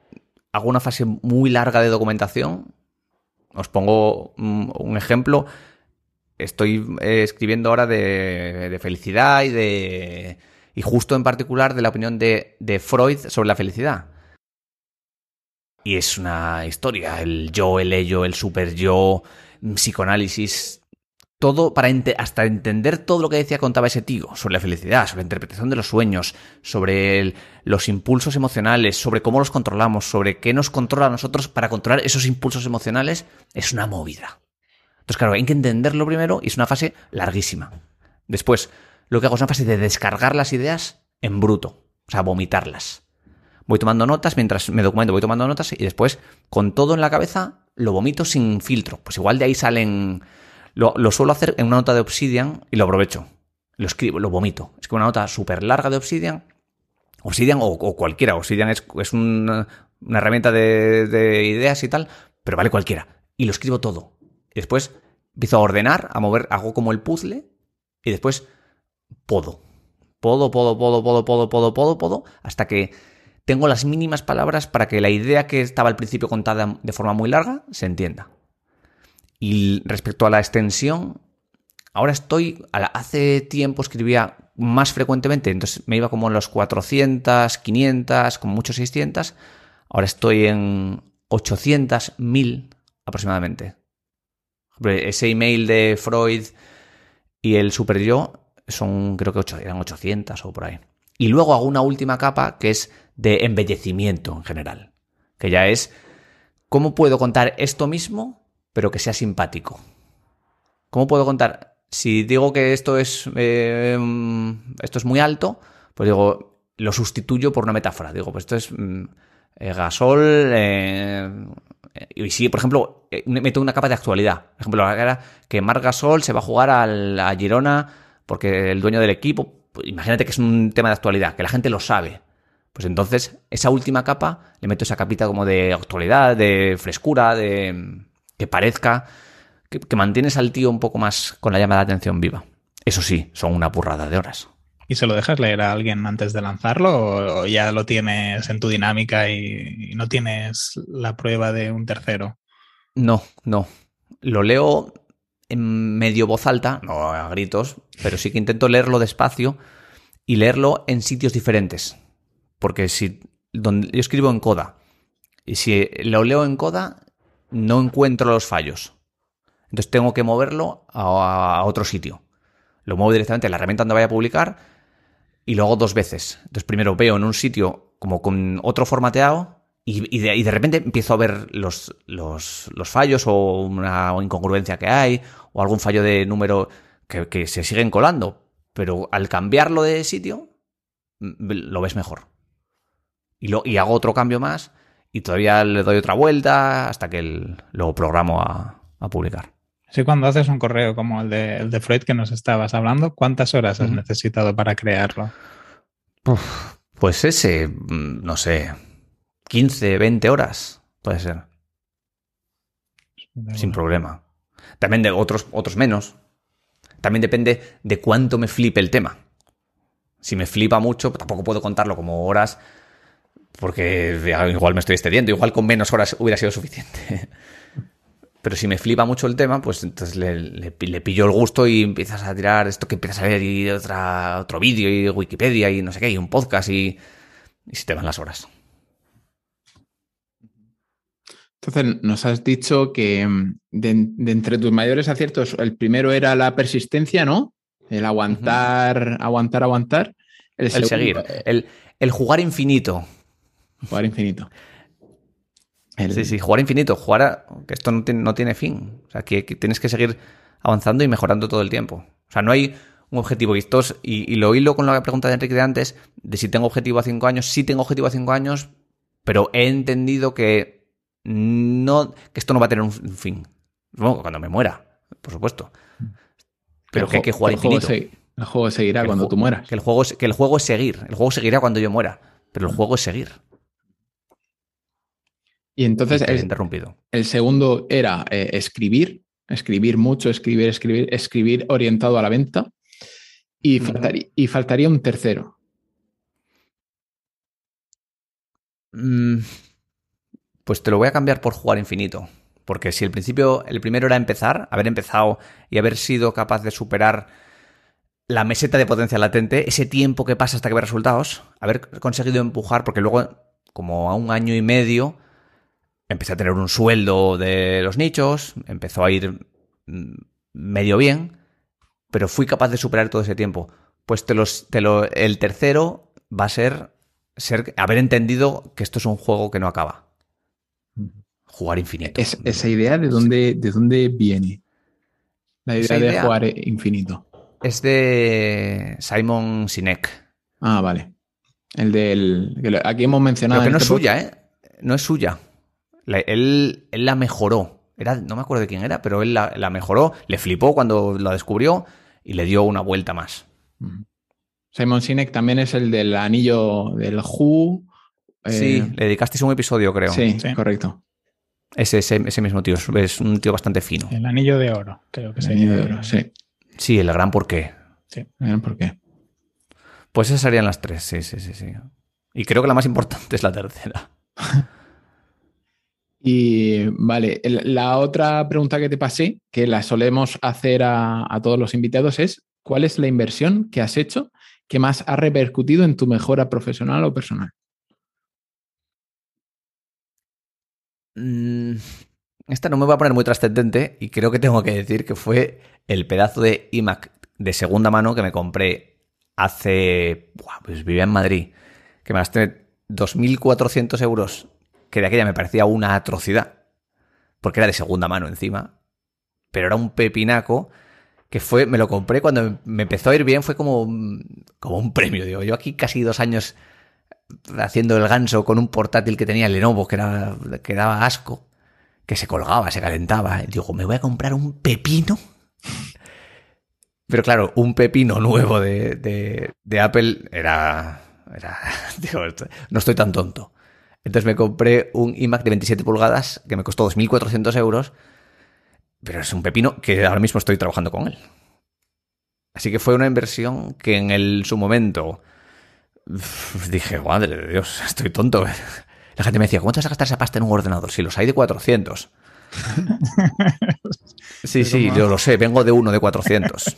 Speaker 2: hago una fase muy larga de documentación. Os pongo un ejemplo. Estoy eh, escribiendo ahora de, felicidad y de. Y justo en particular de la opinión de Freud sobre la felicidad. Y es una historia, el yo, el ello, el super yo, psicoanálisis, todo para hasta entender todo lo que decía contaba ese tío sobre la felicidad, sobre la interpretación de los sueños, sobre los impulsos emocionales, sobre cómo los controlamos, sobre qué nos controla a nosotros para controlar esos impulsos emocionales, es una movida. Entonces, claro, hay que entenderlo primero y es una fase larguísima. Después, lo que hago es una fase de descargar las ideas en bruto, o sea, vomitarlas voy tomando notas, mientras me documento voy tomando notas y después con todo en la cabeza lo vomito sin filtro. Pues igual de ahí salen... Lo, suelo hacer en una nota de Obsidian y lo aprovecho. Lo escribo, lo vomito. Es que una nota súper larga de Obsidian, Obsidian o, cualquiera, Obsidian es, una, herramienta de, de ideas y tal, pero vale cualquiera. Y lo escribo todo. Y después empiezo a ordenar, a mover, hago como el puzzle y después podo. Podo, podo, podo, podo, podo, podo, podo, podo, hasta que tengo las mínimas palabras para que la idea que estaba al principio contada de forma muy larga se entienda. Y respecto a la extensión, ahora estoy, hace tiempo escribía más frecuentemente, entonces me iba como en los 400, 500, como mucho 600, ahora estoy en 800, 1000 aproximadamente. Ese email de Freud y el super yo son creo que eran 800 o por ahí. Y luego hago una última capa que es de embellecimiento en general, que ya es cómo puedo contar esto mismo, pero que sea simpático. ¿Cómo puedo contar? Si digo que esto es, eh, esto es muy alto, pues digo, lo sustituyo por una metáfora. Digo, pues esto es mm, eh, gasol. Eh, y si, por ejemplo, meto una capa de actualidad. Por ejemplo, era que Marc Gasol se va a jugar al, a Girona porque el dueño del equipo pues imagínate que es un tema de actualidad, que la gente lo sabe. Pues entonces, esa última capa, le meto esa capita como de actualidad, de frescura, de que parezca, que, mantienes al tío un poco más con la llama de atención viva. Eso sí, son una burrada de horas.
Speaker 3: ¿Y se lo dejas leer a alguien antes de lanzarlo o ya lo tienes en tu dinámica y, no tienes la prueba de un tercero?
Speaker 2: No, no. Lo leo en medio voz alta, no a gritos, pero sí que intento leerlo despacio y leerlo en sitios diferentes. Porque si donde, yo escribo en coda y si lo leo en coda no encuentro los fallos. Entonces tengo que moverlo a, otro sitio. Lo muevo directamente a la herramienta donde vaya a publicar y lo hago dos veces. Entonces primero veo en un sitio como con otro formateado y, de, repente empiezo a ver los, fallos o una incongruencia que hay o algún fallo de número que, se siguen colando. Pero al cambiarlo de sitio, lo ves mejor. Y, lo, y hago otro cambio más y todavía le doy otra vuelta hasta que lo programo a, publicar.
Speaker 3: Sí, cuando haces un correo como el de, el de Freud que nos estabas hablando, ¿cuántas horas has necesitado para crearlo?
Speaker 2: pues ese, mm, no sé, 15, 20 horas, puede ser. Sin problema. También de otros, otros menos. También depende de cuánto me flipe el tema. Si me flipa mucho, tampoco puedo contarlo como horas, porque igual me estoy excediendo, igual con menos horas hubiera sido suficiente. Pero si me flipa mucho el tema, pues entonces le, pillo el gusto y empiezas a tirar esto que empiezas a ver y otra, otro vídeo y Wikipedia y no sé qué, y un podcast y, y se te van las horas.
Speaker 1: Entonces, nos has dicho que mm, de, entre tus mayores aciertos, el primero era la persistencia, ¿no? El aguantar, aguantar, aguantar.
Speaker 2: El, seguir, el, el, jugar infinito.
Speaker 1: Jugar infinito.
Speaker 2: Sí, sí, jugar infinito, jugar a, que esto no tiene, no tiene fin. O sea, que, tienes que seguir avanzando y mejorando todo el tiempo. O sea, no hay un objetivo. Y, y, lo hilo con la pregunta de Enrique de antes, de si tengo objetivo a cinco años. Sí tengo objetivo a cinco años, pero he entendido que no, que esto no va a tener un fin. cuando me muera, por supuesto. Pero que hay que jugar infinito.
Speaker 1: el juego seguirá cuando tú mueras.
Speaker 2: Que el, juego es, que el juego es seguir. El juego seguirá cuando yo muera. Pero el juego es seguir.
Speaker 1: Y entonces
Speaker 2: el, interrumpido.
Speaker 1: el segundo era eh, escribir, escribir mucho, escribir, escribir, escribir orientado a la venta. Y, faltaría, y faltaría un tercero.
Speaker 2: Mm, pues te lo voy a cambiar por jugar infinito. Porque si el principio, el primero era empezar, haber empezado y haber sido capaz de superar la meseta de potencia latente, ese tiempo que pasa hasta que ve resultados, haber conseguido empujar, porque luego, como a un año y medio, empecé a tener un sueldo de los nichos, empezó a ir mm, medio bien, pero fui capaz de superar todo ese tiempo. Pues te los, lo, el tercero va a ser, ser haber entendido que esto es un juego que no acaba. Jugar infinito.
Speaker 1: esa idea de dónde, de dónde viene. La idea, de jugar infinito.
Speaker 2: Es de Simon Sinek.
Speaker 1: Ah, vale. El del. Aquí hemos mencionado.
Speaker 2: Pero que no es este suya, ¿eh? No es suya él, la mejoró. Era, no me acuerdo de quién era, pero él la, mejoró, le flipó cuando la descubrió y le dio una vuelta más.
Speaker 1: Simon Sinek también es el del anillo del Who.
Speaker 2: Eh, sí, le dedicasteis un episodio, creo.
Speaker 1: Sí, correcto.
Speaker 2: Ese, ese, mismo tío, es un tío bastante fino.
Speaker 3: El anillo de oro, creo que
Speaker 1: El anillo de oro, sí.
Speaker 2: Sí, el gran porqué.
Speaker 1: Sí, el gran porqué.
Speaker 2: Pues esas serían las tres, sí, sí, sí, sí. Y creo que la más importante es la tercera.
Speaker 1: Y vale, la otra pregunta que te pasé, que la solemos hacer a, todos los invitados, es ¿cuál es la inversión que has hecho que más ha repercutido en tu mejora profesional o personal?
Speaker 2: Mm, esta no me va a poner muy trascendente y creo que tengo que decir que fue el pedazo de iMac de segunda mano que me compré hace... pues vivía en Madrid, que me gasté 2.400 euros que de aquella me parecía una atrocidad, porque era de segunda mano encima, pero era un pepinaco que fue, me lo compré cuando me empezó a ir bien, fue como, como un premio, digo, yo aquí casi dos años haciendo el ganso con un portátil que tenía Lenovo, que, era, que daba asco, que se colgaba, se calentaba, y digo, me voy a comprar un pepino. Pero claro, un pepino nuevo de, de, de Apple era, era digo, no estoy tan tonto. Entonces me compré un iMac de 27 pulgadas que me costó 2.400 euros, pero es un pepino que ahora mismo estoy trabajando con él. Así que fue una inversión que en el, su momento dije, madre de Dios, estoy tonto. La gente me decía, ¿cómo te vas a gastar esa pasta en un ordenador? Si los hay de 400. sí, sí, yo lo sé, vengo de uno de 400.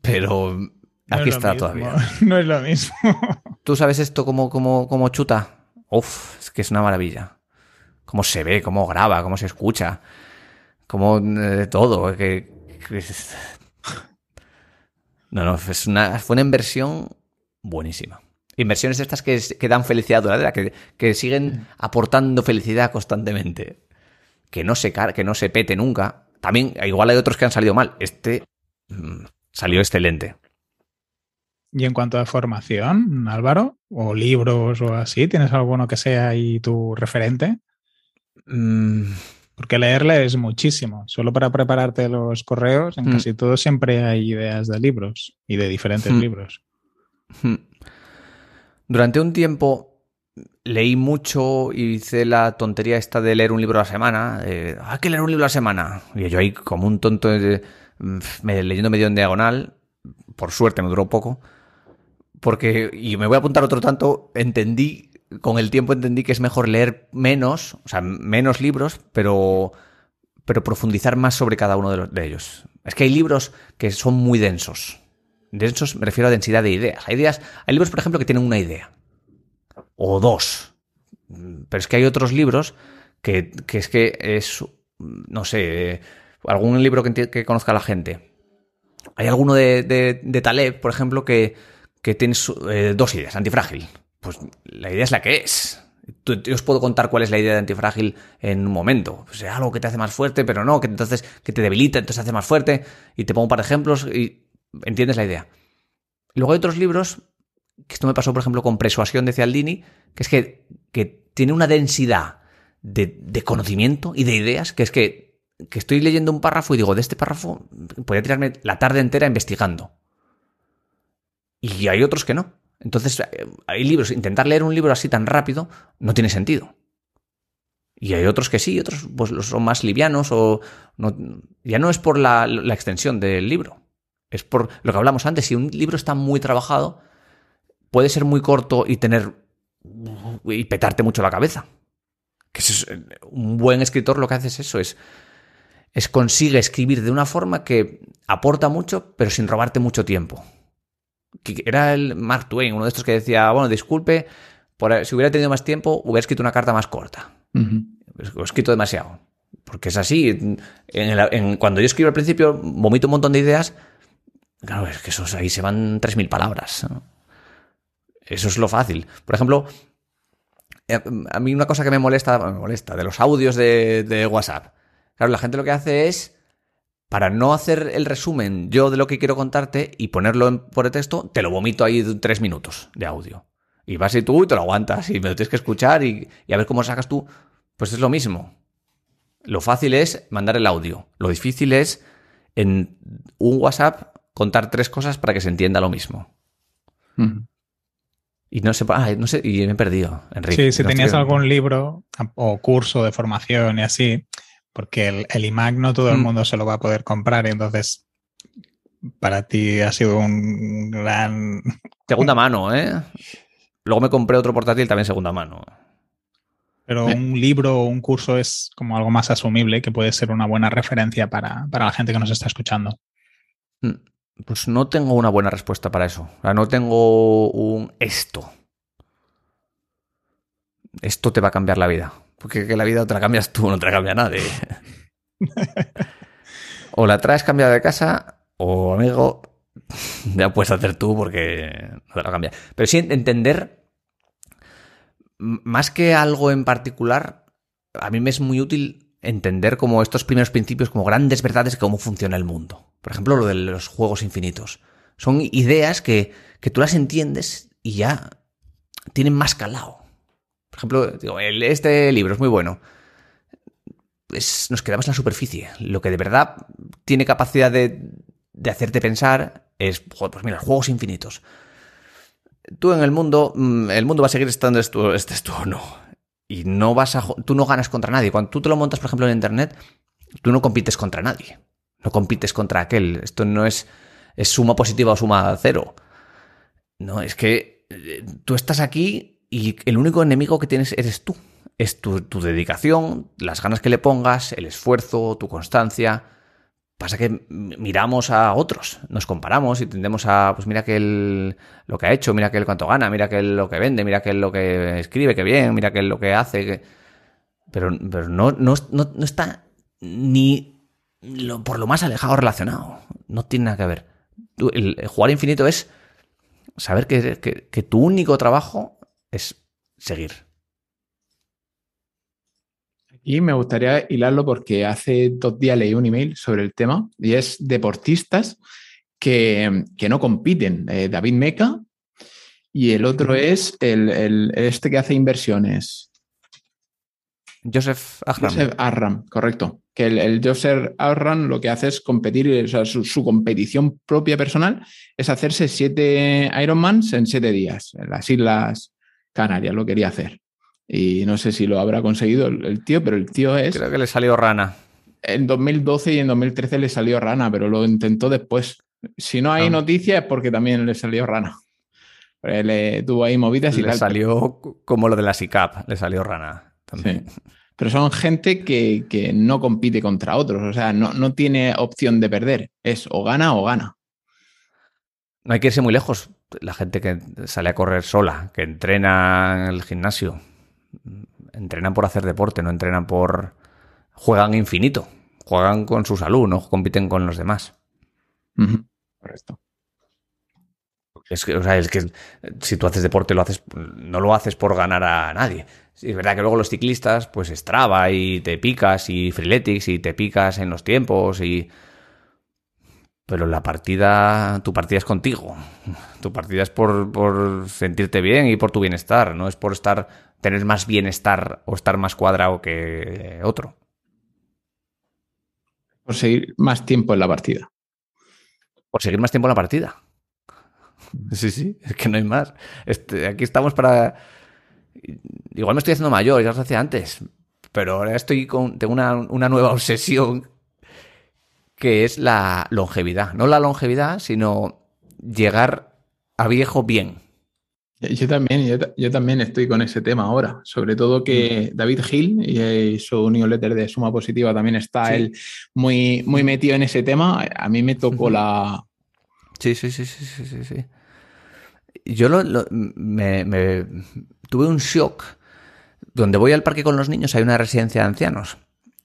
Speaker 2: Pero aquí está todavía.
Speaker 3: No es lo mismo.
Speaker 2: ¿Tú sabes esto como, como, como chuta? Uf, es que es una maravilla. Cómo se ve, cómo graba, cómo se escucha, cómo eh, todo. Que, No, no, es una, fue una inversión buenísima. Inversiones estas que, que dan felicidad duradera, que, que siguen aportando felicidad constantemente. Que no se que no se pete nunca. También, igual hay otros que han salido mal. Este mm, salió excelente.
Speaker 3: Y en cuanto a formación, Álvaro, o libros o así, ¿tienes alguno que sea ahí tu referente? Mm. Porque leerle es muchísimo. Solo para prepararte los correos, en mm. casi todo siempre hay ideas de libros y de diferentes mm. libros.
Speaker 2: Durante un tiempo leí mucho y hice la tontería esta de leer un libro a la semana. hay que leer un libro a la semana. Y yo ahí como un tonto leyendo medio en diagonal. Por suerte me duró poco porque, y me voy a apuntar otro tanto, entendí, con el tiempo entendí que es mejor leer menos, o sea, menos libros, pero, pero profundizar más sobre cada uno de, los, de ellos. Es que hay libros que son muy densos. Densos me refiero a densidad de ideas. Hay ideas, hay libros, por ejemplo, que tienen una idea. O dos. Pero es que hay otros libros que, que es que es, no sé, algún libro que, que conozca la gente. Hay alguno de, de, Taleb, por ejemplo, que, que tiene eh, dos ideas, antifrágil. Pues la idea es la que es. Yo os puedo contar cuál es la idea de antifrágil en un momento. Pues algo que te hace más fuerte, pero no, que entonces que te debilita, entonces te hace más fuerte. Y te pongo un par de ejemplos y entiendes la idea. Luego hay otros libros, que esto me pasó, por ejemplo, con Persuasión de Cialdini, que es que, que tiene una densidad de, de, conocimiento y de ideas, que es que, que estoy leyendo un párrafo y digo, de este párrafo podría tirarme la tarde entera investigando. Y hay otros que no. Entonces, hay libros, intentar leer un libro así tan rápido no tiene sentido. Y hay otros que sí, otros pues son más livianos o no, ya no es por la, extensión del libro, es por lo que hablamos antes. Si un libro está muy trabajado, puede ser muy corto y tener y petarte mucho la cabeza. Que es, un buen escritor lo que hace es eso, es, es consigue escribir de una forma que aporta mucho, pero sin robarte mucho tiempo era el Mark Twain, uno de estos que decía, bueno, disculpe, por, si hubiera tenido más tiempo, hubiera escrito una carta más corta. Uh -huh. He escrito demasiado. Porque es así. En el, en, cuando yo escribo al principio, vomito un montón de ideas. Claro, es que esos ahí se van 3.000 palabras. Eso es lo fácil. Por ejemplo, eh, a mí una cosa que me molesta, molesta, de los audios de, WhatsApp. Claro, la gente lo que hace es para no hacer el resumen yo de lo que quiero contarte y ponerlo en, por texto, te lo vomito ahí tres minutos de audio. Y vas y tú y te lo aguantas y me lo tienes que escuchar y, y, a ver cómo sacas tú. Pues es lo mismo. Lo fácil es mandar el audio. Lo difícil es en un WhatsApp contar tres cosas para que se entienda lo mismo. Mm. Y no sé, ah, no sé, y me he perdido, Enrique.
Speaker 3: Sí, si
Speaker 2: no
Speaker 3: tenías
Speaker 2: estoy...
Speaker 3: algún libro o curso de formación y así, porque el, el, iMac no todo el mundo se lo va a poder comprar y entonces para ti ha sido un gran...
Speaker 2: Segunda mano, ¿eh? Luego me compré otro portátil también segunda mano.
Speaker 3: Pero un libro o un curso es como algo más asumible que puede ser una buena referencia para, para la gente que nos está escuchando.
Speaker 2: Pues no tengo una buena respuesta para eso. O sea, no tengo un esto. Esto te va a cambiar la vida. Porque que la vida te la cambias tú, no te la cambia nadie. o la traes cambiada de casa, o amigo, ya puedes hacer tú porque no te la cambia. Pero sí entender, más que algo en particular, a mí me es muy útil entender como estos primeros principios, como grandes verdades de cómo funciona el mundo. Por ejemplo, lo de los juegos infinitos. Son ideas que, que tú las entiendes y ya tienen más calado. Por ejemplo, digo, este libro es muy bueno. Nos quedamos en la superficie. Lo que de verdad tiene capacidad de, de hacerte pensar es, joder, pues mira, juegos infinitos. Tú en el mundo, el mundo va a seguir estando esto, este es no. Y no vas a, tú no ganas contra nadie. Cuando tú te lo montas, por ejemplo, en internet, tú no compites contra nadie. No compites contra aquel. Esto no es, es suma positiva o suma cero. No, es que eh, tú estás aquí y el único enemigo que tienes eres tú. Es tu, tu, dedicación, las ganas que le pongas, el esfuerzo, tu constancia. Pasa que miramos a otros, nos comparamos y tendemos a, pues mira que él lo que ha hecho, mira que él cuánto gana, mira que él lo que vende, mira que él lo que escribe, que bien, mira que él lo que hace. Que... Pero, pero no, no, no, no está ni lo, por lo más alejado relacionado. No tiene nada que ver. El, el jugar infinito es saber que, que, que tu único trabajo es seguir.
Speaker 1: Y me gustaría hilarlo porque hace dos días leí un email sobre el tema y es deportistas que, que no compiten. Eh, David Meca y el otro es el, el, este que hace inversiones.
Speaker 2: Joseph Arram.
Speaker 1: Joseph Arram, correcto. Que el, el Joseph Arram lo que hace es competir, o sea, su, su, competición propia personal es hacerse siete Ironmans en siete días, en las islas Canarias lo quería hacer. Y no sé si lo habrá conseguido el, el, tío, pero el tío es...
Speaker 2: Creo que le salió rana.
Speaker 1: En 2012 y en 2013 le salió rana, pero lo intentó después. Si no hay ah. noticias es porque también le salió rana. Le tuvo ahí movidas y
Speaker 2: le salió como lo de la SICAP, le salió rana. También.
Speaker 1: Pero son gente que, no compite contra otros, o sea, no, no tiene opción de perder. Es o gana o gana.
Speaker 2: No hay que irse muy lejos. La gente que sale a correr sola, que entrena en el gimnasio, entrenan por hacer deporte, no entrenan por... juegan infinito, juegan con su salud, no compiten con los demás.
Speaker 1: Correcto.
Speaker 2: Es que, o sea, es que si tú haces deporte, lo haces, no lo haces por ganar a nadie. Es verdad que luego los ciclistas, pues Strava y te picas y Freeletics y te picas en los tiempos y... Pero la partida, tu partida es contigo. Tu partida es por, por sentirte bien y por tu bienestar, no es por estar, tener más bienestar o estar más cuadrado que otro.
Speaker 1: Por seguir más tiempo en la partida.
Speaker 2: Por seguir más tiempo en la partida. Sí, sí, es que no hay más. Este, aquí estamos para. Igual me estoy haciendo mayor, ya lo hacía antes. Pero ahora estoy con. Tengo una, nueva obsesión que es la longevidad. No la longevidad, sino llegar a viejo bien.
Speaker 1: Yo también, yo, también estoy con ese tema ahora. Sobre todo que mm. David Hill y su newsletter de Suma Positiva también está él muy, muy metido en ese tema. A mí me tocó la.
Speaker 2: Sí, sí, sí, sí, sí, sí. Yo me, tuve un shock. Donde voy al parque con los niños hay una residencia de ancianos.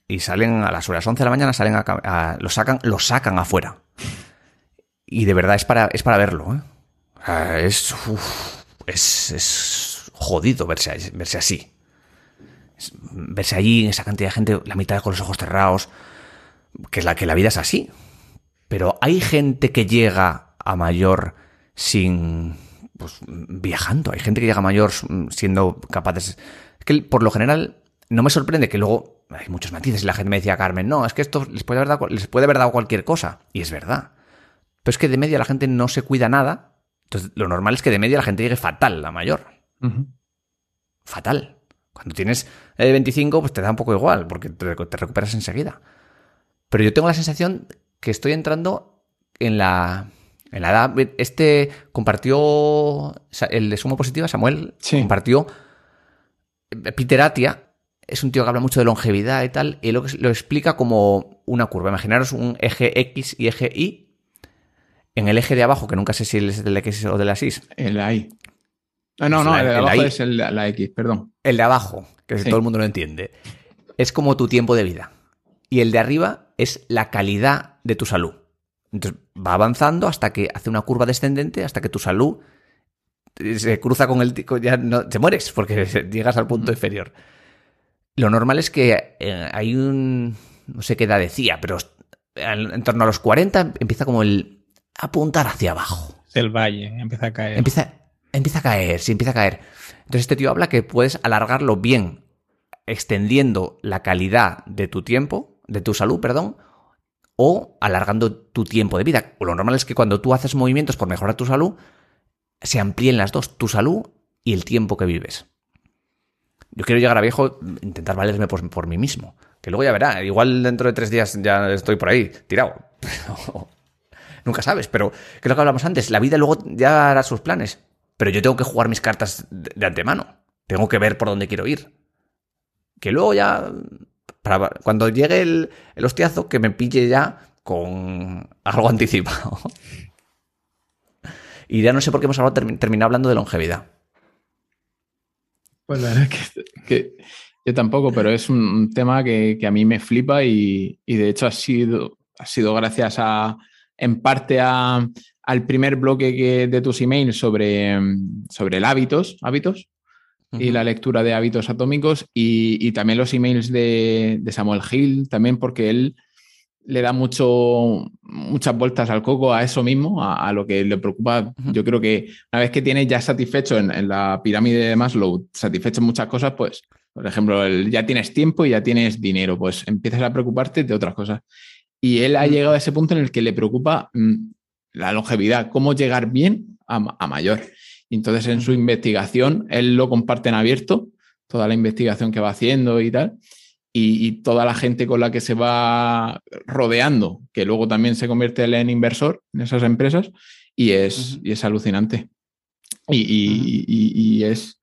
Speaker 2: Y salen a las horas 11 de la mañana, salen a, lo, sacan, lo sacan afuera. Y de verdad es para, es para verlo. ¿eh? es, es, jodido verse, verse así. verse allí, esa cantidad de gente, la mitad con los ojos cerrados. Que es la que la vida es así. Pero hay gente que llega a mayor sin, pues, viajando. Hay gente que llega mayor siendo capaz de... Es que por lo general no me sorprende que luego hay muchos matices y la gente me decía, Carmen, no, es que esto les puede haber dado, les puede haber dado cualquier cosa. Y es verdad. Pero es que de media la gente no se cuida nada. Entonces lo normal es que de media la gente llegue fatal, la mayor. Fatal. Cuando tienes 25, pues te da un poco igual, porque te, te recuperas enseguida. Pero yo tengo la sensación que estoy entrando en la en la edad, este compartió, el de Sumo Positiva, Samuel, compartió eh, Peter Atia, es un tío que habla mucho de longevidad y tal, y lo, lo explica como una curva. Imaginaros un eje X y eje Y. En el eje de abajo, que nunca sé si es del X o de la Y.
Speaker 1: El Y. No, no, no, el de abajo es el de la X, perdón.
Speaker 2: El de abajo, que todo el mundo lo entiende. Es como tu tiempo de vida. Y el de arriba es la calidad de tu salud. Entonces va avanzando hasta que hace una curva descendente, hasta que tu salud se cruza con el... ya no, te mueres porque llegas al punto inferior. Lo normal es que eh, hay un... no sé qué edad decía, pero en torno a los 40 empieza como el apuntar hacia abajo.
Speaker 3: El valle, empieza a caer.
Speaker 2: Empieza, empieza a caer, sí, empieza a caer. Entonces este tío habla que puedes alargarlo bien, extendiendo la calidad de tu tiempo, de tu salud, perdón, o alargando tu tiempo de vida. Lo normal es que cuando tú haces movimientos por mejorar tu salud, se amplíen las dos, tu salud y el tiempo que vives. Yo quiero llegar a viejo, intentar valerme por, mí mismo. Que luego ya verá, igual dentro de tres días ya estoy por ahí, tirado. nunca sabes, pero que lo que hablamos antes, la vida luego ya hará sus planes. Pero yo tengo que jugar mis cartas de antemano. Tengo que ver por dónde quiero ir. Que luego ya cuando llegue el, hostiazo, que me pille ya con algo anticipado. y ya no sé por qué hemos terminado hablando de longevidad.
Speaker 1: Pues la verdad es que, yo tampoco, pero es un, tema que, a mí me flipa y, de hecho ha sido, ha sido gracias a, en parte al primer bloque de tus emails sobre, sobre el hábitos, hábitos, y la lectura de hábitos atómicos y, también los emails de, Samuel Hill, también porque él le da mucho, muchas vueltas al coco a eso mismo, a, lo que le preocupa. Yo creo que una vez que tienes ya satisfecho en, la pirámide de Maslow, satisfecho en muchas cosas, pues, por ejemplo, ya tienes tiempo y ya tienes dinero, pues empiezas a preocuparte de otras cosas. Y él ha llegado a ese punto en el que le preocupa mm, la longevidad, cómo llegar bien a mayor entonces en su investigación, él lo comparte en abierto, toda la investigación que va haciendo y tal, y, toda la gente con la que se va rodeando, que luego también se convierte en inversor en esas empresas, y es, y es alucinante. y, es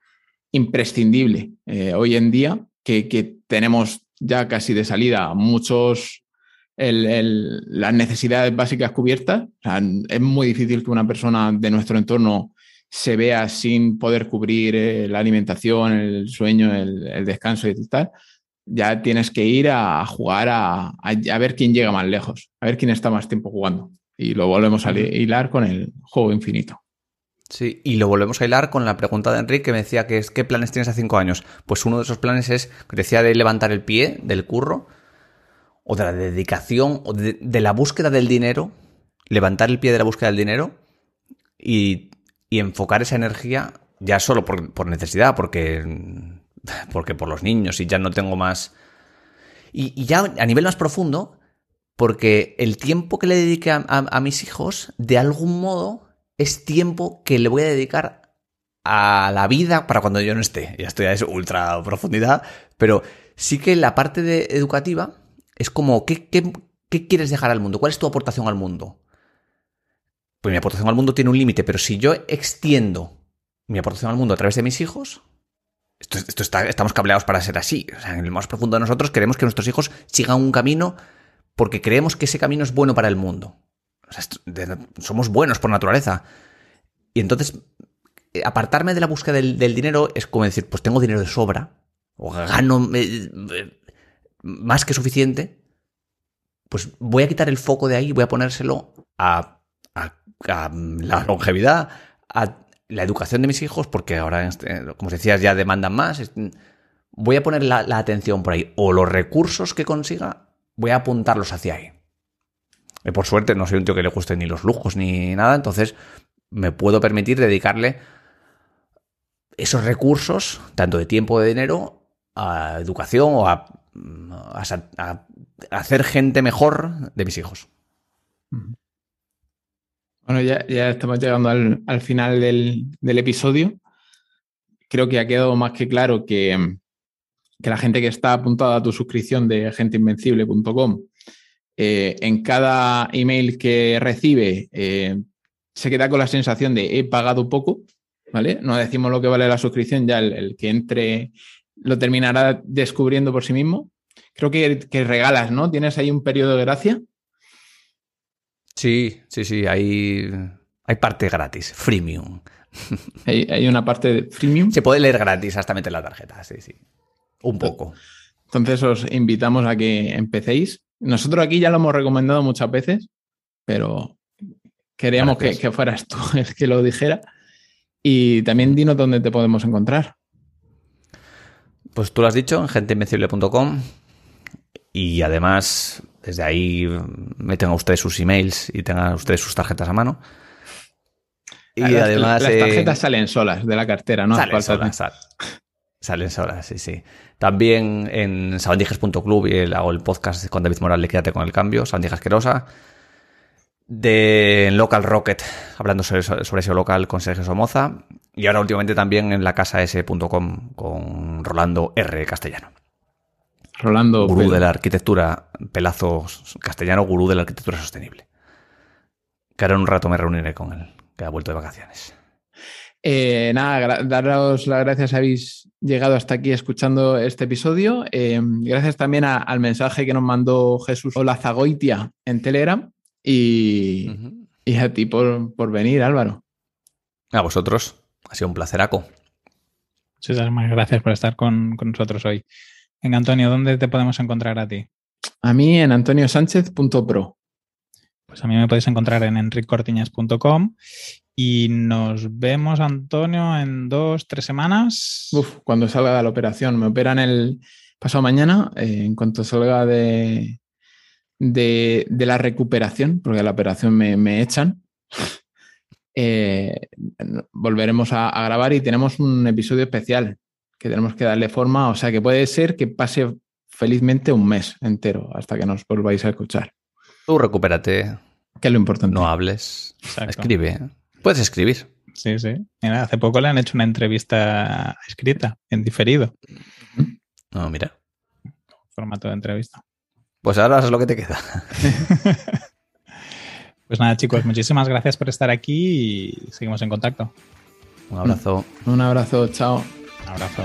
Speaker 1: imprescindible eh, hoy en día que, tenemos ya casi de salida muchos las necesidades básicas cubiertas. es muy difícil que una persona de nuestro entorno se vea sin poder cubrir eh, la alimentación, el sueño, el, descanso y tal. Ya tienes que ir a jugar a, a, ver quién llega más lejos, a ver quién está más tiempo jugando. Y lo volvemos a hilar con el juego infinito.
Speaker 2: Sí, y lo volvemos a hilar con la pregunta de Enrique que me decía que es ¿qué planes tienes a cinco años? Pues uno de esos planes es, decía, de levantar el pie del curro, o de la dedicación, o de, la búsqueda del dinero, levantar el pie de la búsqueda del dinero y, enfocar esa energía ya solo por, necesidad, porque, porque por los niños y ya no tengo más... Y, ya a nivel más profundo, porque el tiempo que le dedique a mis hijos, de algún modo es tiempo que le voy a dedicar a la vida para cuando yo no esté. Ya estoy a eso, ultra profundidad, pero sí que la parte de educativa es como, ¿qué, ¿qué, quieres dejar al mundo? ¿Cuál es tu aportación al mundo? Pues mi aportación al mundo tiene un límite, pero si yo extiendo mi aportación al mundo a través de mis hijos, esto, esto estamos cableados para ser así. O sea, en el más profundo de nosotros queremos que nuestros hijos sigan un camino porque creemos que ese camino es bueno para el mundo somos buenos por naturaleza. Y entonces, eh, apartarme de la búsqueda del, dinero es como decir, pues tengo dinero de sobra, o gano eh, eh, más que suficiente, pues voy a quitar el foco de ahí voy a ponérselo a, la longevidad, a la educación de mis hijos, porque ahora, este, como decías, ya demandan más. Voy a poner la atención por ahí, o los recursos que consiga, voy a apuntarlos hacia ahí. Y por suerte no soy un tío que le guste ni los lujos ni nada, entonces me puedo permitir dedicarle esos recursos, tanto de tiempo de dinero, a educación o a, hacer gente mejor de mis hijos.
Speaker 1: Bueno, ya, estamos llegando al, final del, episodio. Creo que ha quedado más que claro que, que la gente que está apuntada a tu suscripción de genteinvencible.com eh, en cada email que recibe eh, se queda con la sensación de he pagado poco, ¿vale? No decimos lo que vale la suscripción, ya el, que entre lo terminará descubriendo por sí mismo. Creo que, regalas, ¿no? ¿Tienes ahí un periodo de gracia?
Speaker 2: Sí, sí, sí, hay, hay parte gratis, freemium.
Speaker 1: Hay, hay, una parte de freemium.
Speaker 2: Se puede leer gratis hasta meter la tarjeta, sí, sí. Un poco.
Speaker 1: Entonces os invitamos a que empecéis. Nosotros aquí ya lo hemos recomendado muchas veces, pero queríamos que, fueras tú el que lo dijera. Y también dinos dónde te podemos encontrar.
Speaker 2: Pues tú lo has dicho, en genteinvencible.com. Y además, desde ahí meten a ustedes sus emails y tengan ustedes sus tarjetas a mano.
Speaker 1: Y además. Las tarjetas eh, salen solas de la cartera, ¿no?
Speaker 2: Salen solas, salen solas, sí, sí. También en sabandijas.club y hago el podcast con David Morales, Quédate con el cambio, Sabandija asquerosa. De Local Rocket, hablando sobre, sobre ese local con Sergio Somoza. Y ahora últimamente también en la casa S.com con Rolando R. Castellano.
Speaker 1: Rolando.
Speaker 2: Gurú de la arquitectura, pelazo castellano, gurú de la arquitectura sostenible. Que ahora en un rato me reuniré con él, que ha vuelto de vacaciones.
Speaker 1: Eh, nada, daros las gracias, habéis llegado hasta aquí escuchando este episodio. Eh, gracias también al mensaje que nos mandó Jesús Olazagoitia en Telegram y, a ti por, venir, Álvaro.
Speaker 2: A vosotros, ha sido un placeraco.
Speaker 3: Muchas gracias por estar con, con nosotros hoy. Venga, Antonio, ¿dónde te podemos encontrar a ti?
Speaker 1: A mí en antoniosánchez.pro.
Speaker 3: Pues a mí me podéis encontrar en enriccortiñas.com y nos vemos, Antonio, en dos, tres semanas.
Speaker 1: Uf, cuando salga de la operación. Me operan el pasado mañana, eh, en cuanto salga de, de, la recuperación, porque la operación me, echan. Eh, volveremos a, a, grabar y tenemos un episodio especial que tenemos que darle forma, o sea que puede ser que pase felizmente un mes entero hasta que nos volváis a escuchar.
Speaker 2: Tú recupérate.
Speaker 1: Que es lo importante.
Speaker 2: No hables. Escribe. Puedes escribir.
Speaker 3: Sí, sí. Mira, hace poco le han hecho una entrevista escrita, en diferido.
Speaker 2: No, mira.
Speaker 3: Formato de entrevista.
Speaker 2: Pues ahora es lo que te queda.
Speaker 3: pues nada, chicos, muchísimas gracias por estar aquí y seguimos en contacto.
Speaker 2: Un abrazo.
Speaker 1: Un abrazo, chao
Speaker 3: abrazo.